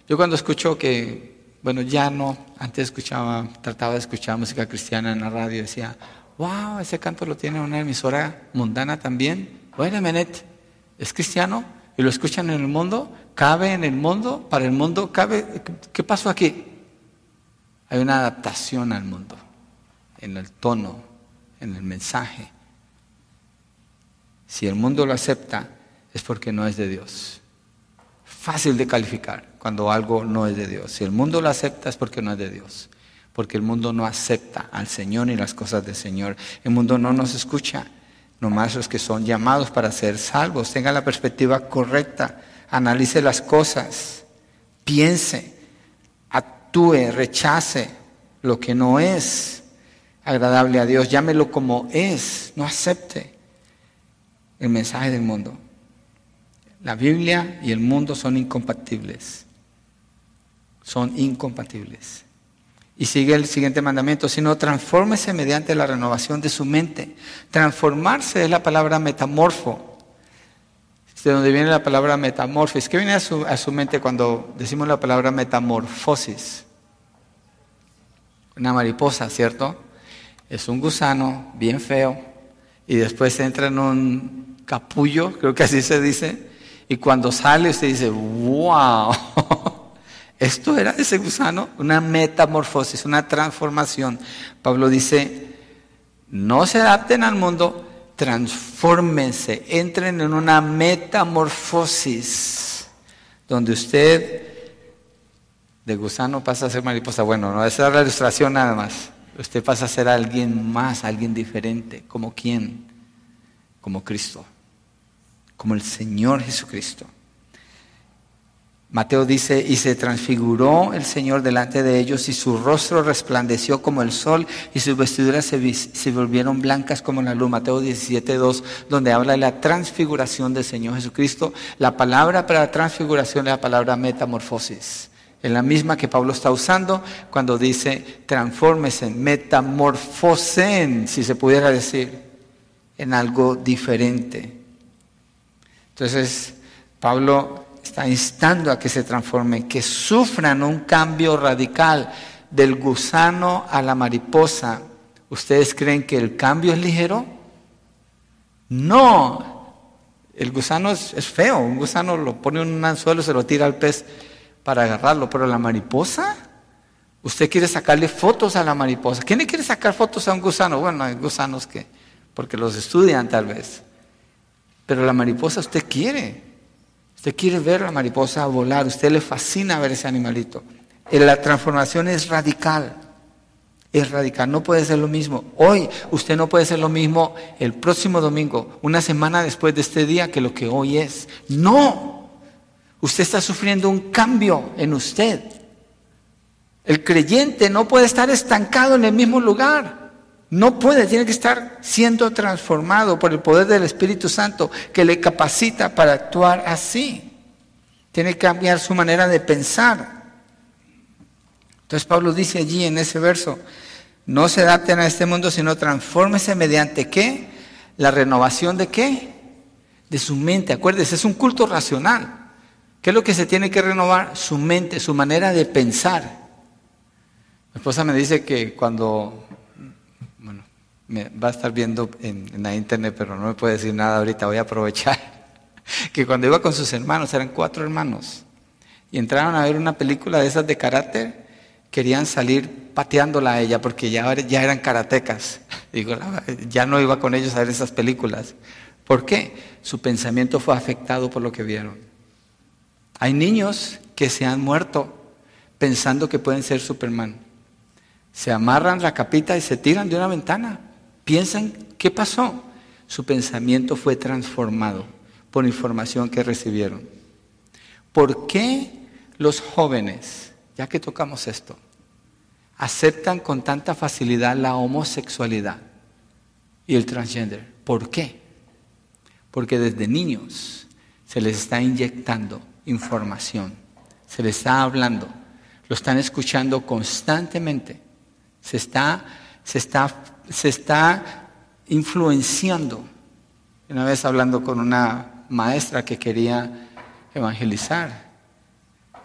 yo cuando escucho que bueno, ya no, antes escuchaba, trataba de escuchar música cristiana en la radio, decía, wow, ese canto lo tiene una emisora mundana también. Bueno, Menet, ¿es cristiano? ¿Y lo escuchan en el mundo? ¿Cabe en el mundo? ¿Para el mundo cabe? ¿Qué pasó aquí? Hay una adaptación al mundo, en el tono, en el mensaje. Si el mundo lo acepta, es porque no es de Dios. Fácil de calificar cuando algo no es de Dios. Si el mundo lo acepta es porque no es de Dios. Porque el mundo no acepta al Señor ni las cosas del Señor. El mundo no nos escucha. Nomás los que son llamados para ser salvos. Tenga la perspectiva correcta. Analice las cosas. Piense. Actúe. Rechace lo que no es agradable a Dios. Llámelo como es. No acepte el mensaje del mundo. La Biblia y el mundo son incompatibles son incompatibles. Y sigue el siguiente mandamiento, sino transfórmese mediante la renovación de su mente. Transformarse es la palabra metamorfo, de donde viene la palabra metamorfis. ¿Qué viene a su, a su mente cuando decimos la palabra metamorfosis? Una mariposa, ¿cierto? Es un gusano bien feo y después entra en un capullo, creo que así se dice, y cuando sale usted dice, wow. Esto era ese gusano, una metamorfosis, una transformación. Pablo dice, no se adapten al mundo, transfórmense, entren en una metamorfosis, donde usted de gusano pasa a ser mariposa. Bueno, no esa es la ilustración nada más. Usted pasa a ser alguien más, alguien diferente. ¿Como quién? Como Cristo, como el Señor Jesucristo. Mateo dice, y se transfiguró el Señor delante de ellos y su rostro resplandeció como el sol y sus vestiduras se, volvieron blancas como la luz. Mateo 17.2, donde habla de la transfiguración del Señor Jesucristo. La palabra para transfiguración es la palabra metamorfosis. Es la misma que Pablo está usando cuando dice transfórmese, metamorfosen, si se pudiera decir, en algo diferente. Entonces, Pablo está instando a que se transformen, que sufran un cambio radical del gusano a la mariposa. ¿Ustedes creen que el cambio es ligero? No, el gusano es, feo, un gusano lo pone en un anzuelo, se lo tira al pez para agarrarlo, pero la mariposa, usted quiere sacarle fotos a la mariposa. ¿Quién le quiere sacar fotos a un gusano? Bueno, hay gusanos que, porque los estudian tal vez, pero la mariposa usted quiere. Usted quiere ver la mariposa volar, usted le fascina ver ese animalito. Eh, la transformación es radical, es radical, no puede ser lo mismo. Hoy usted no puede ser lo mismo el próximo domingo, una semana después de este día, que lo que hoy es. No, usted está sufriendo un cambio en usted. El creyente no puede estar estancado en el mismo lugar. No puede, tiene que estar siendo transformado por el poder del Espíritu Santo que le capacita para actuar así. Tiene que cambiar su manera de pensar. Entonces Pablo dice allí en ese verso, no se adapten a este mundo, sino transfórmese mediante qué? la renovación de qué? De su mente. Acuérdese, es un culto racional. ¿Qué es lo que se tiene que renovar? Su mente, su manera de pensar. Mi esposa me dice que cuando, me va a estar viendo en, la internet, pero no me puede decir nada ahorita, voy a aprovechar, que cuando iba con sus hermanos, eran cuatro hermanos, y entraron a ver una película de esas de carácter, querían salir pateándola a ella porque ya, ya eran karatecas. Digo, ya no iba con ellos a ver esas películas. ¿Por qué? Su pensamiento fue afectado por lo que vieron. Hay niños que se han muerto pensando que pueden ser Superman. Se amarran la capita y se tiran de una ventana. Piensan, ¿qué pasó? Su pensamiento fue transformado por información que recibieron. ¿Por qué los jóvenes, ya que tocamos esto, aceptan con tanta facilidad la homosexualidad y el transgender? ¿Por qué? Porque desde niños se les está inyectando información, se les está hablando, lo están escuchando constantemente, se está, se está, se está influenciando. Una vez hablando con una maestra que quería evangelizar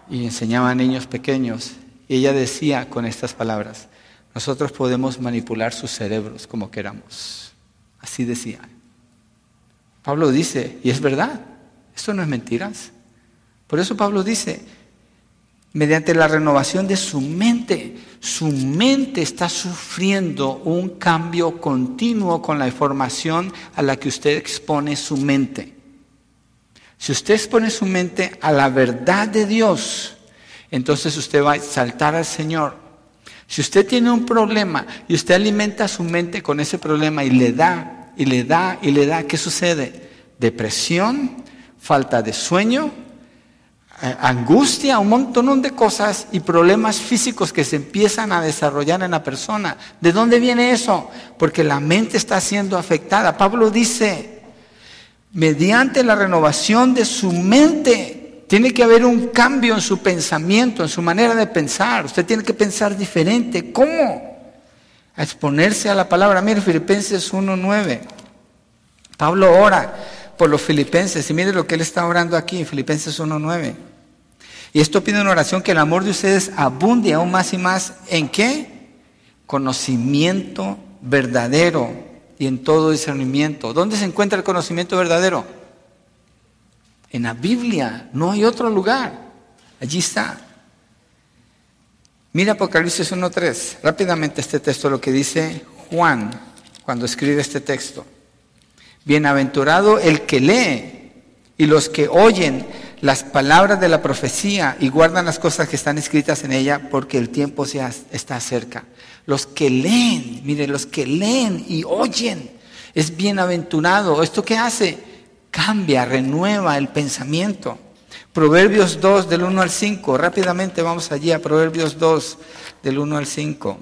y enseñaba a niños pequeños, ella decía con estas palabras, nosotros podemos manipular sus cerebros como queramos. Así decía. Pablo dice, y es verdad, esto no es mentiras. Por eso Pablo dice, mediante la renovación de su mente, su mente está sufriendo un cambio continuo con la información a la que usted expone su mente. Si usted expone su mente a la verdad de Dios, entonces usted va a saltar al Señor. Si usted tiene un problema y usted alimenta su mente con ese problema y le da, y le da, y le da, ¿qué sucede? Depresión, falta de sueño, angustia, un montón de cosas y problemas físicos que se empiezan a desarrollar en la persona. ¿De dónde viene eso? Porque la mente está siendo afectada. Pablo dice, mediante la renovación de su mente, tiene que haber un cambio en su pensamiento, en su manera de pensar. Usted tiene que pensar diferente. ¿Cómo? A exponerse a la palabra. Mire, Filipenses 1.9. Pablo ora por los filipenses y mire lo que él está orando aquí en Filipenses 1.9. Y esto pide una oración que el amor de ustedes abunde aún más y más en qué? Conocimiento verdadero y en todo discernimiento. ¿Dónde se encuentra el conocimiento verdadero? En la Biblia, no hay otro lugar. Allí está. Mira Apocalipsis 1.3, rápidamente este texto, lo que dice Juan cuando escribe este texto. Bienaventurado el que lee y los que oyen las palabras de la profecía y guardan las cosas que están escritas en ella porque el tiempo se está cerca. Los que leen, mire, los que leen y oyen, es bienaventurado. ¿Esto qué hace? Cambia, renueva el pensamiento. Proverbios 2 del 1 al 5, rápidamente vamos allí a Proverbios 2 del 1 al 5.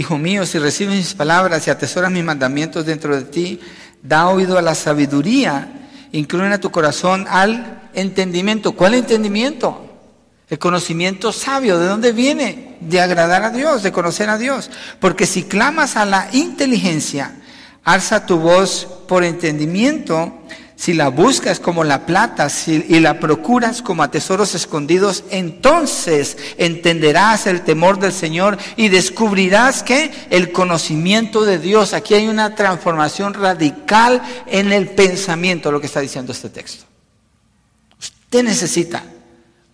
Hijo mío, si recibes mis palabras y atesoras mis mandamientos dentro de ti, da oído a la sabiduría, incluye a tu corazón al entendimiento. ¿Cuál entendimiento? El conocimiento sabio, ¿de dónde viene? De agradar a Dios, de conocer a Dios. Porque si clamas a la inteligencia, alza tu voz por entendimiento si la buscas como la plata y la procuras como a tesoros escondidos, entonces entenderás el temor del Señor y descubrirás que el conocimiento de Dios, aquí hay una transformación radical en el pensamiento, lo que está diciendo este texto. Usted necesita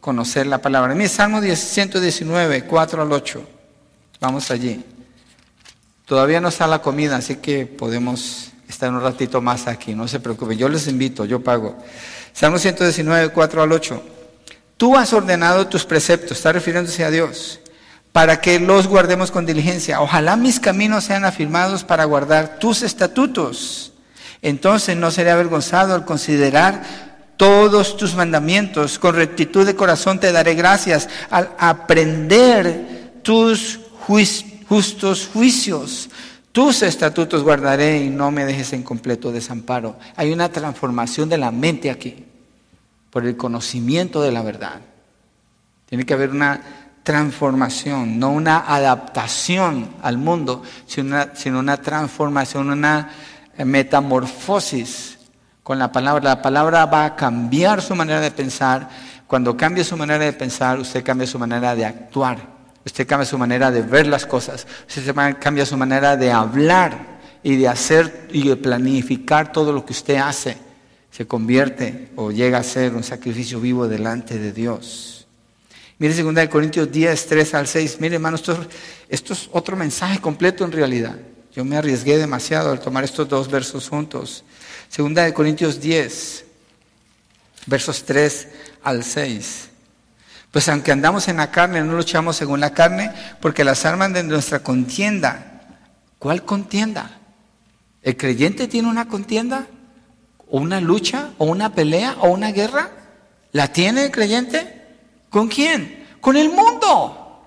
conocer la palabra. Mire, Salmo 119, 4 al 8. Vamos allí. Todavía no está la comida, así que podemos estar un ratito más aquí, no se preocupen, yo les invito, yo pago. Salmo 119, 4 al 8. Tú has ordenado tus preceptos, está refiriéndose a Dios, para que los guardemos con diligencia. Ojalá mis caminos sean afirmados para guardar tus estatutos. Entonces no seré avergonzado al considerar todos tus mandamientos. Con rectitud de corazón te daré gracias al aprender tus justos juicios. Tus estatutos guardaré y no me dejes en completo desamparo. Hay una transformación de la mente aquí por el conocimiento de la verdad. Tiene que haber una transformación, no una adaptación al mundo, sino una, transformación, una metamorfosis con la palabra. La palabra va a cambiar su manera de pensar. Cuando cambia su manera de pensar, usted cambia su manera de actuar. Usted cambia su manera de ver las cosas. Usted cambia su manera de hablar y de hacer y de planificar todo lo que usted hace. Se convierte o llega a ser un sacrificio vivo delante de Dios. Mire 2 Corintios 10, 3 al 6. Mire, hermano, esto, esto es otro mensaje completo en realidad. Yo me arriesgué demasiado al tomar estos dos versos juntos. Segunda de Corintios 10, versos 3 al 6. Pues aunque andamos en la carne, no luchamos según la carne, porque las armas de nuestra contienda, ¿cuál contienda? ¿El creyente tiene una contienda? ¿O una lucha? ¿O una pelea? ¿O una guerra? ¿La tiene el creyente? ¿Con quién? Con el mundo.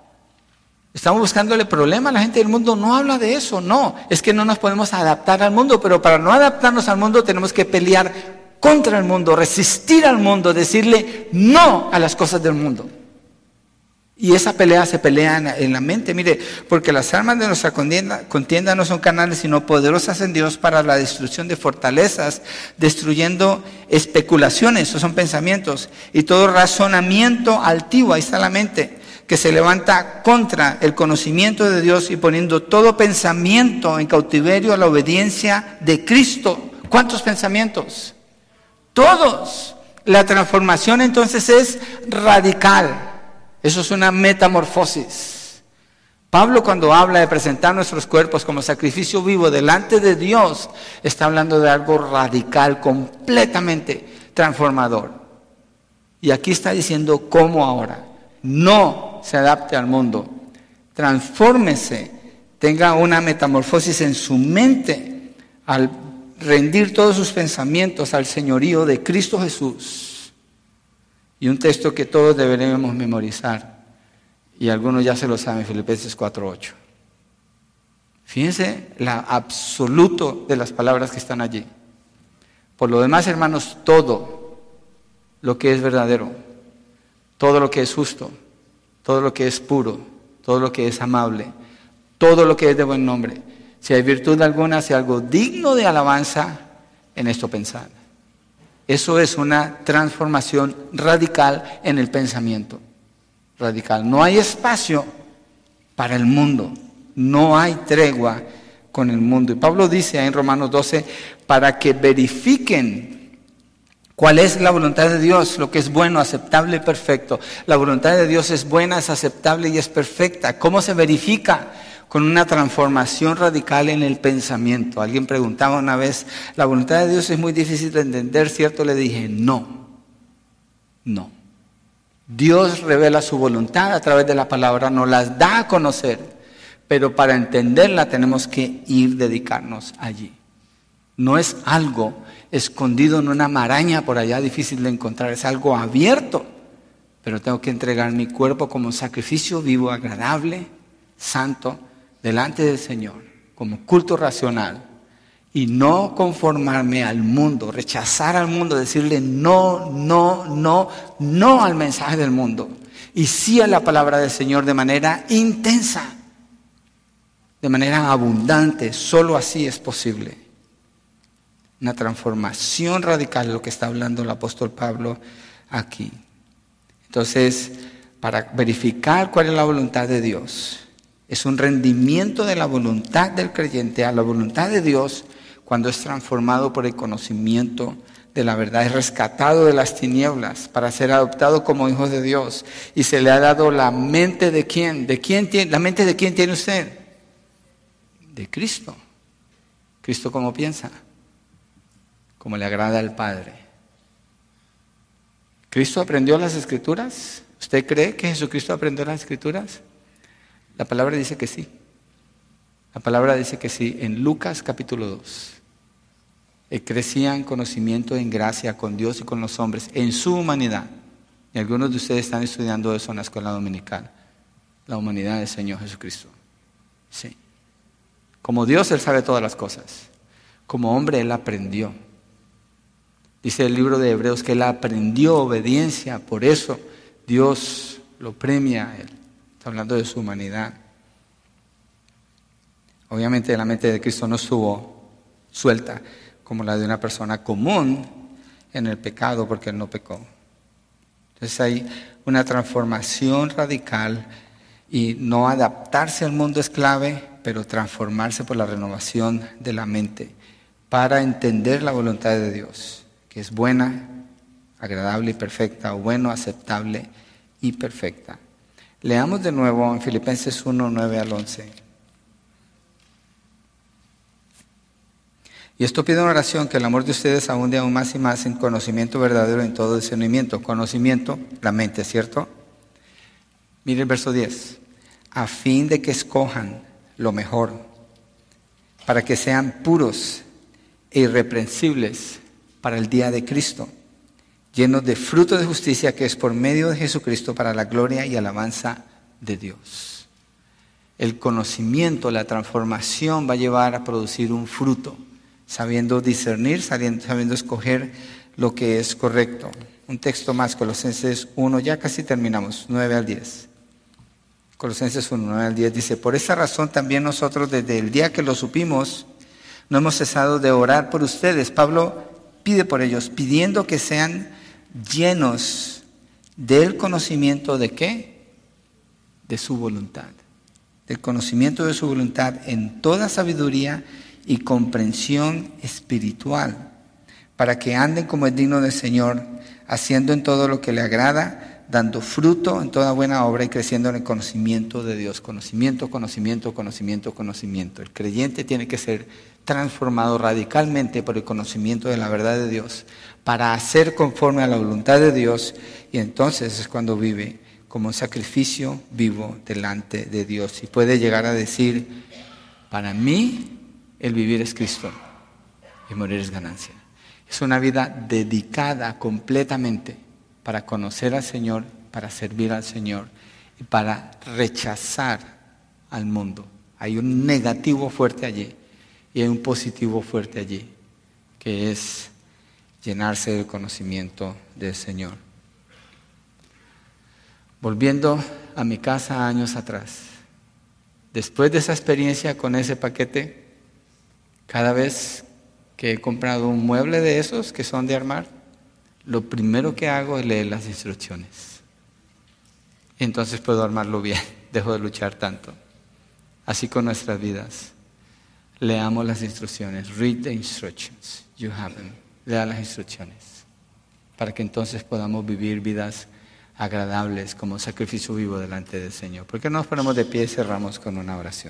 Estamos buscándole problema. La gente del mundo no habla de eso. No, es que no nos podemos adaptar al mundo. Pero para no adaptarnos al mundo tenemos que pelear contra el mundo, resistir al mundo, decirle no a las cosas del mundo. Y esa pelea se pelea en la mente, mire, porque las armas de nuestra contienda, no son canales, sino poderosas en Dios para la destrucción de fortalezas, destruyendo especulaciones, esos son pensamientos, y todo razonamiento altivo, ahí está la mente, que se levanta contra el conocimiento de Dios y poniendo todo pensamiento en cautiverio a la obediencia de Cristo. ¿Cuántos pensamientos? Todos. La transformación entonces es radical. Eso es una metamorfosis. Pablo cuando habla de presentar nuestros cuerpos como sacrificio vivo delante de Dios, está hablando de algo radical, completamente transformador. Y aquí está diciendo cómo ahora. No se adapte al mundo. Transfórmese, tenga una metamorfosis en su mente al rendir todos sus pensamientos al señorío de Cristo Jesús. Y un texto que todos deberemos memorizar. Y algunos ya se lo saben, Filipenses 4.8. Fíjense la absoluto de las palabras que están allí. Por lo demás, hermanos, todo lo que es verdadero, todo lo que es justo, todo lo que es puro, todo lo que es amable, todo lo que es de buen nombre. Si hay virtud alguna, si algo digno de alabanza, en esto pensar. Eso es una transformación radical en el pensamiento. Radical. No hay espacio para el mundo. No hay tregua con el mundo. Y Pablo dice en Romanos 12, para que verifiquen ¿Cuál es la voluntad de Dios? Lo que es bueno, aceptable y perfecto. La voluntad de Dios es buena, es aceptable y es perfecta. ¿Cómo se verifica? Con una transformación radical en el pensamiento. Alguien preguntaba una vez, la voluntad de Dios es muy difícil de entender, ¿cierto? Le dije, no, no. Dios revela su voluntad a través de la palabra, nos las da a conocer, pero para entenderla tenemos que ir dedicarnos allí. No es algo escondido en una maraña por allá difícil de encontrar, es algo abierto. Pero tengo que entregar mi cuerpo como sacrificio vivo, agradable, santo, delante del Señor, como culto racional. Y no conformarme al mundo, rechazar al mundo, decirle no, no, no, no al mensaje del mundo. Y sí a la palabra del Señor de manera intensa, de manera abundante. Solo así es posible una transformación radical, lo que está hablando el apóstol Pablo aquí. Entonces, para verificar cuál es la voluntad de Dios, es un rendimiento de la voluntad del creyente a la voluntad de Dios cuando es transformado por el conocimiento de la verdad, es rescatado de las tinieblas para ser adoptado como hijo de Dios y se le ha dado la mente de quién, de quién tiene, la mente de quién tiene usted, de Cristo. Cristo cómo piensa, como le agrada al Padre. ¿Cristo aprendió las escrituras? ¿Usted cree que Jesucristo aprendió las escrituras? La palabra dice que sí. La palabra dice que sí en Lucas capítulo 2. Él crecía en conocimiento, en gracia con Dios y con los hombres, en su humanidad. Y algunos de ustedes están estudiando eso en la escuela dominical. La humanidad del Señor Jesucristo. Sí. Como Dios, Él sabe todas las cosas. Como hombre, Él aprendió. Dice el libro de Hebreos que él aprendió obediencia, por eso Dios lo premia a él. Está hablando de su humanidad. Obviamente la mente de Cristo no estuvo suelta como la de una persona común en el pecado porque Él no pecó. Entonces hay una transformación radical y no adaptarse al mundo es clave, pero transformarse por la renovación de la mente para entender la voluntad de Dios, que es buena, agradable y perfecta, o bueno, aceptable y perfecta. Leamos de nuevo en Filipenses 1, 9 al 11. Y esto pide una oración que el amor de ustedes abunde aún más y más en conocimiento verdadero en todo discernimiento. Conocimiento, la mente, ¿cierto? Mire el verso 10. A fin de que escojan lo mejor, para que sean puros e irreprensibles para el día de Cristo, llenos de fruto de justicia que es por medio de Jesucristo para la gloria y alabanza de Dios. El conocimiento, la transformación va a llevar a producir un fruto, sabiendo discernir, sabiendo, escoger lo que es correcto. Un texto más, Colosenses 1, ya casi terminamos, 9 al 10. Colosenses 1, 9 al 10 dice, por esa razón también nosotros desde el día que lo supimos, no hemos cesado de orar por ustedes. Pablo pide por ellos, pidiendo que sean llenos del conocimiento de qué? De su voluntad. Del conocimiento de su voluntad en toda sabiduría y comprensión espiritual, para que anden como es digno del Señor, haciendo en todo lo que le agrada, dando fruto en toda buena obra y creciendo en el conocimiento de Dios. Conocimiento, conocimiento, conocimiento, conocimiento. El creyente tiene que ser transformado radicalmente por el conocimiento de la verdad de Dios para hacer conforme a la voluntad de Dios y entonces es cuando vive como un sacrificio vivo delante de Dios y puede llegar a decir, para mí el vivir es Cristo y morir es ganancia. Es una vida dedicada completamente para conocer al Señor, para servir al Señor y para rechazar al mundo. Hay un negativo fuerte allí y hay un positivo fuerte allí, que es llenarse del conocimiento del Señor. Volviendo a mi casa años atrás, después de esa experiencia con ese paquete, cada vez que he comprado un mueble de esos que son de armar, lo primero que hago es leer las instrucciones. Entonces puedo armarlo bien, dejo de luchar tanto. Así con nuestras vidas. Leamos las instrucciones. Read the instructions. You have them. Lea las instrucciones. Para que entonces podamos vivir vidas agradables como sacrificio vivo delante del Señor. ¿Por qué no nos ponemos de pie y cerramos con una oración?